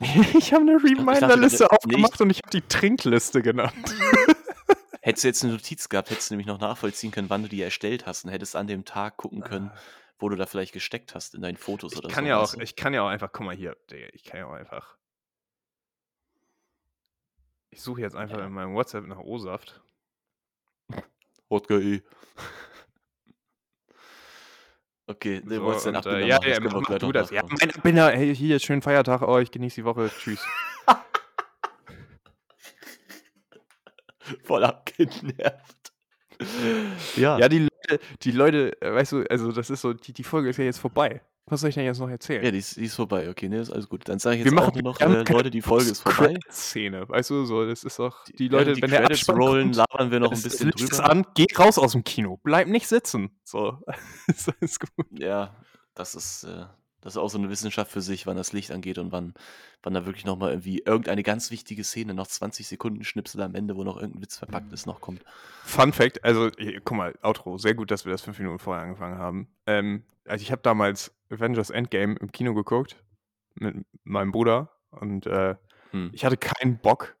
ich habe eine Reminder-Liste aufgemacht und ich habe die Trinkliste genannt. Hättest du jetzt eine Notiz gehabt, hättest du nämlich noch nachvollziehen können, wann du die erstellt hast und hättest an dem Tag gucken können, wo du da vielleicht gesteckt hast in deinen Fotos Ich oder kann so. ja auch, ich kann ja auch einfach, guck mal hier, Digga, ich kann ja auch einfach. Ich suche jetzt einfach Ja. in meinem WhatsApp nach O-Saft. Wodka E. Okay, ne, So, wolltest du den und, äh, ja, ja, mach gleich du das. Ja, mein Abbinder, hey, hier, schönen Feiertag euch, genießt die Woche, tschüss. Voll abgenervt. Ja, Ja, die Leute, die Leute, äh, weißt du, also das ist so, die, die Folge ist ja jetzt vorbei. Was soll ich denn jetzt noch erzählen? ja die, ist, die ist vorbei. Okay, ne, ist alles gut. Dann sage ich Wir jetzt auch machen nur noch, wir äh, Leute, die Folge ist vorbei. Post-Credit-Szene, weißt du, so, das ist doch, die Leute, die wenn der Credits Abspann rollen, kommt, labern wir noch ein bisschen drüber. an, geh raus aus dem Kino, bleib nicht sitzen. So, ist alles gut. Ja, das ist, äh, das ist auch so eine Wissenschaft für sich, wann das Licht angeht und wann, wann da wirklich nochmal irgendwie irgendeine ganz wichtige Szene, noch 20 Sekunden Schnipsel am Ende, wo noch irgendein Witz verpackt ist, noch kommt. Fun Fact, also hier, guck mal, Outro, sehr gut, dass wir das fünf Minuten vorher angefangen haben. Ähm, also ich habe damals Avengers Endgame im Kino geguckt mit meinem Bruder und äh, Hm. ich hatte keinen Bock,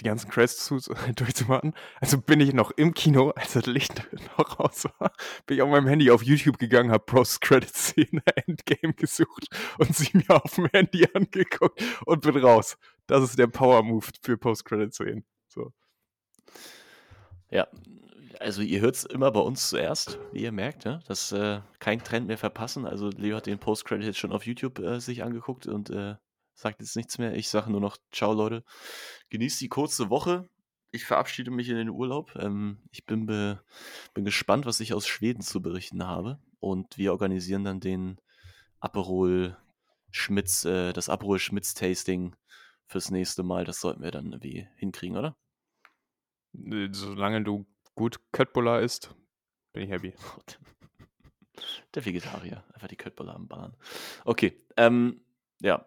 die ganzen Credits zu, durchzumachen. Also bin ich noch im Kino, als das Licht noch raus war, bin ich auf meinem Handy auf YouTube gegangen, habe Post-Credit-Szene Endgame gesucht und sie mir auf dem Handy angeguckt und bin raus. Das ist der Power-Move für Post-Credit-Szenen. So. Ja, also ihr hört es immer bei uns zuerst, wie ihr merkt, ne? Das äh, kein Trend mehr verpassen. Also Leo hat den Post-Credit schon auf YouTube äh, sich angeguckt und äh, sagt jetzt nichts mehr. Ich sage nur noch Ciao, Leute. Genießt die kurze Woche. Ich verabschiede mich in den Urlaub. Ähm, ich bin, bin gespannt, was ich aus Schweden zu berichten habe. Und wir organisieren dann den Aperol Schmitz, äh, das Aperol Schmitz Tasting fürs nächste Mal. Das sollten wir dann irgendwie hinkriegen, oder? Äh, Solange du gut Köttbullar isst, bin ich happy. Der Vegetarier. Einfach die Köttbullar am Ballern. Okay. Ähm, ja.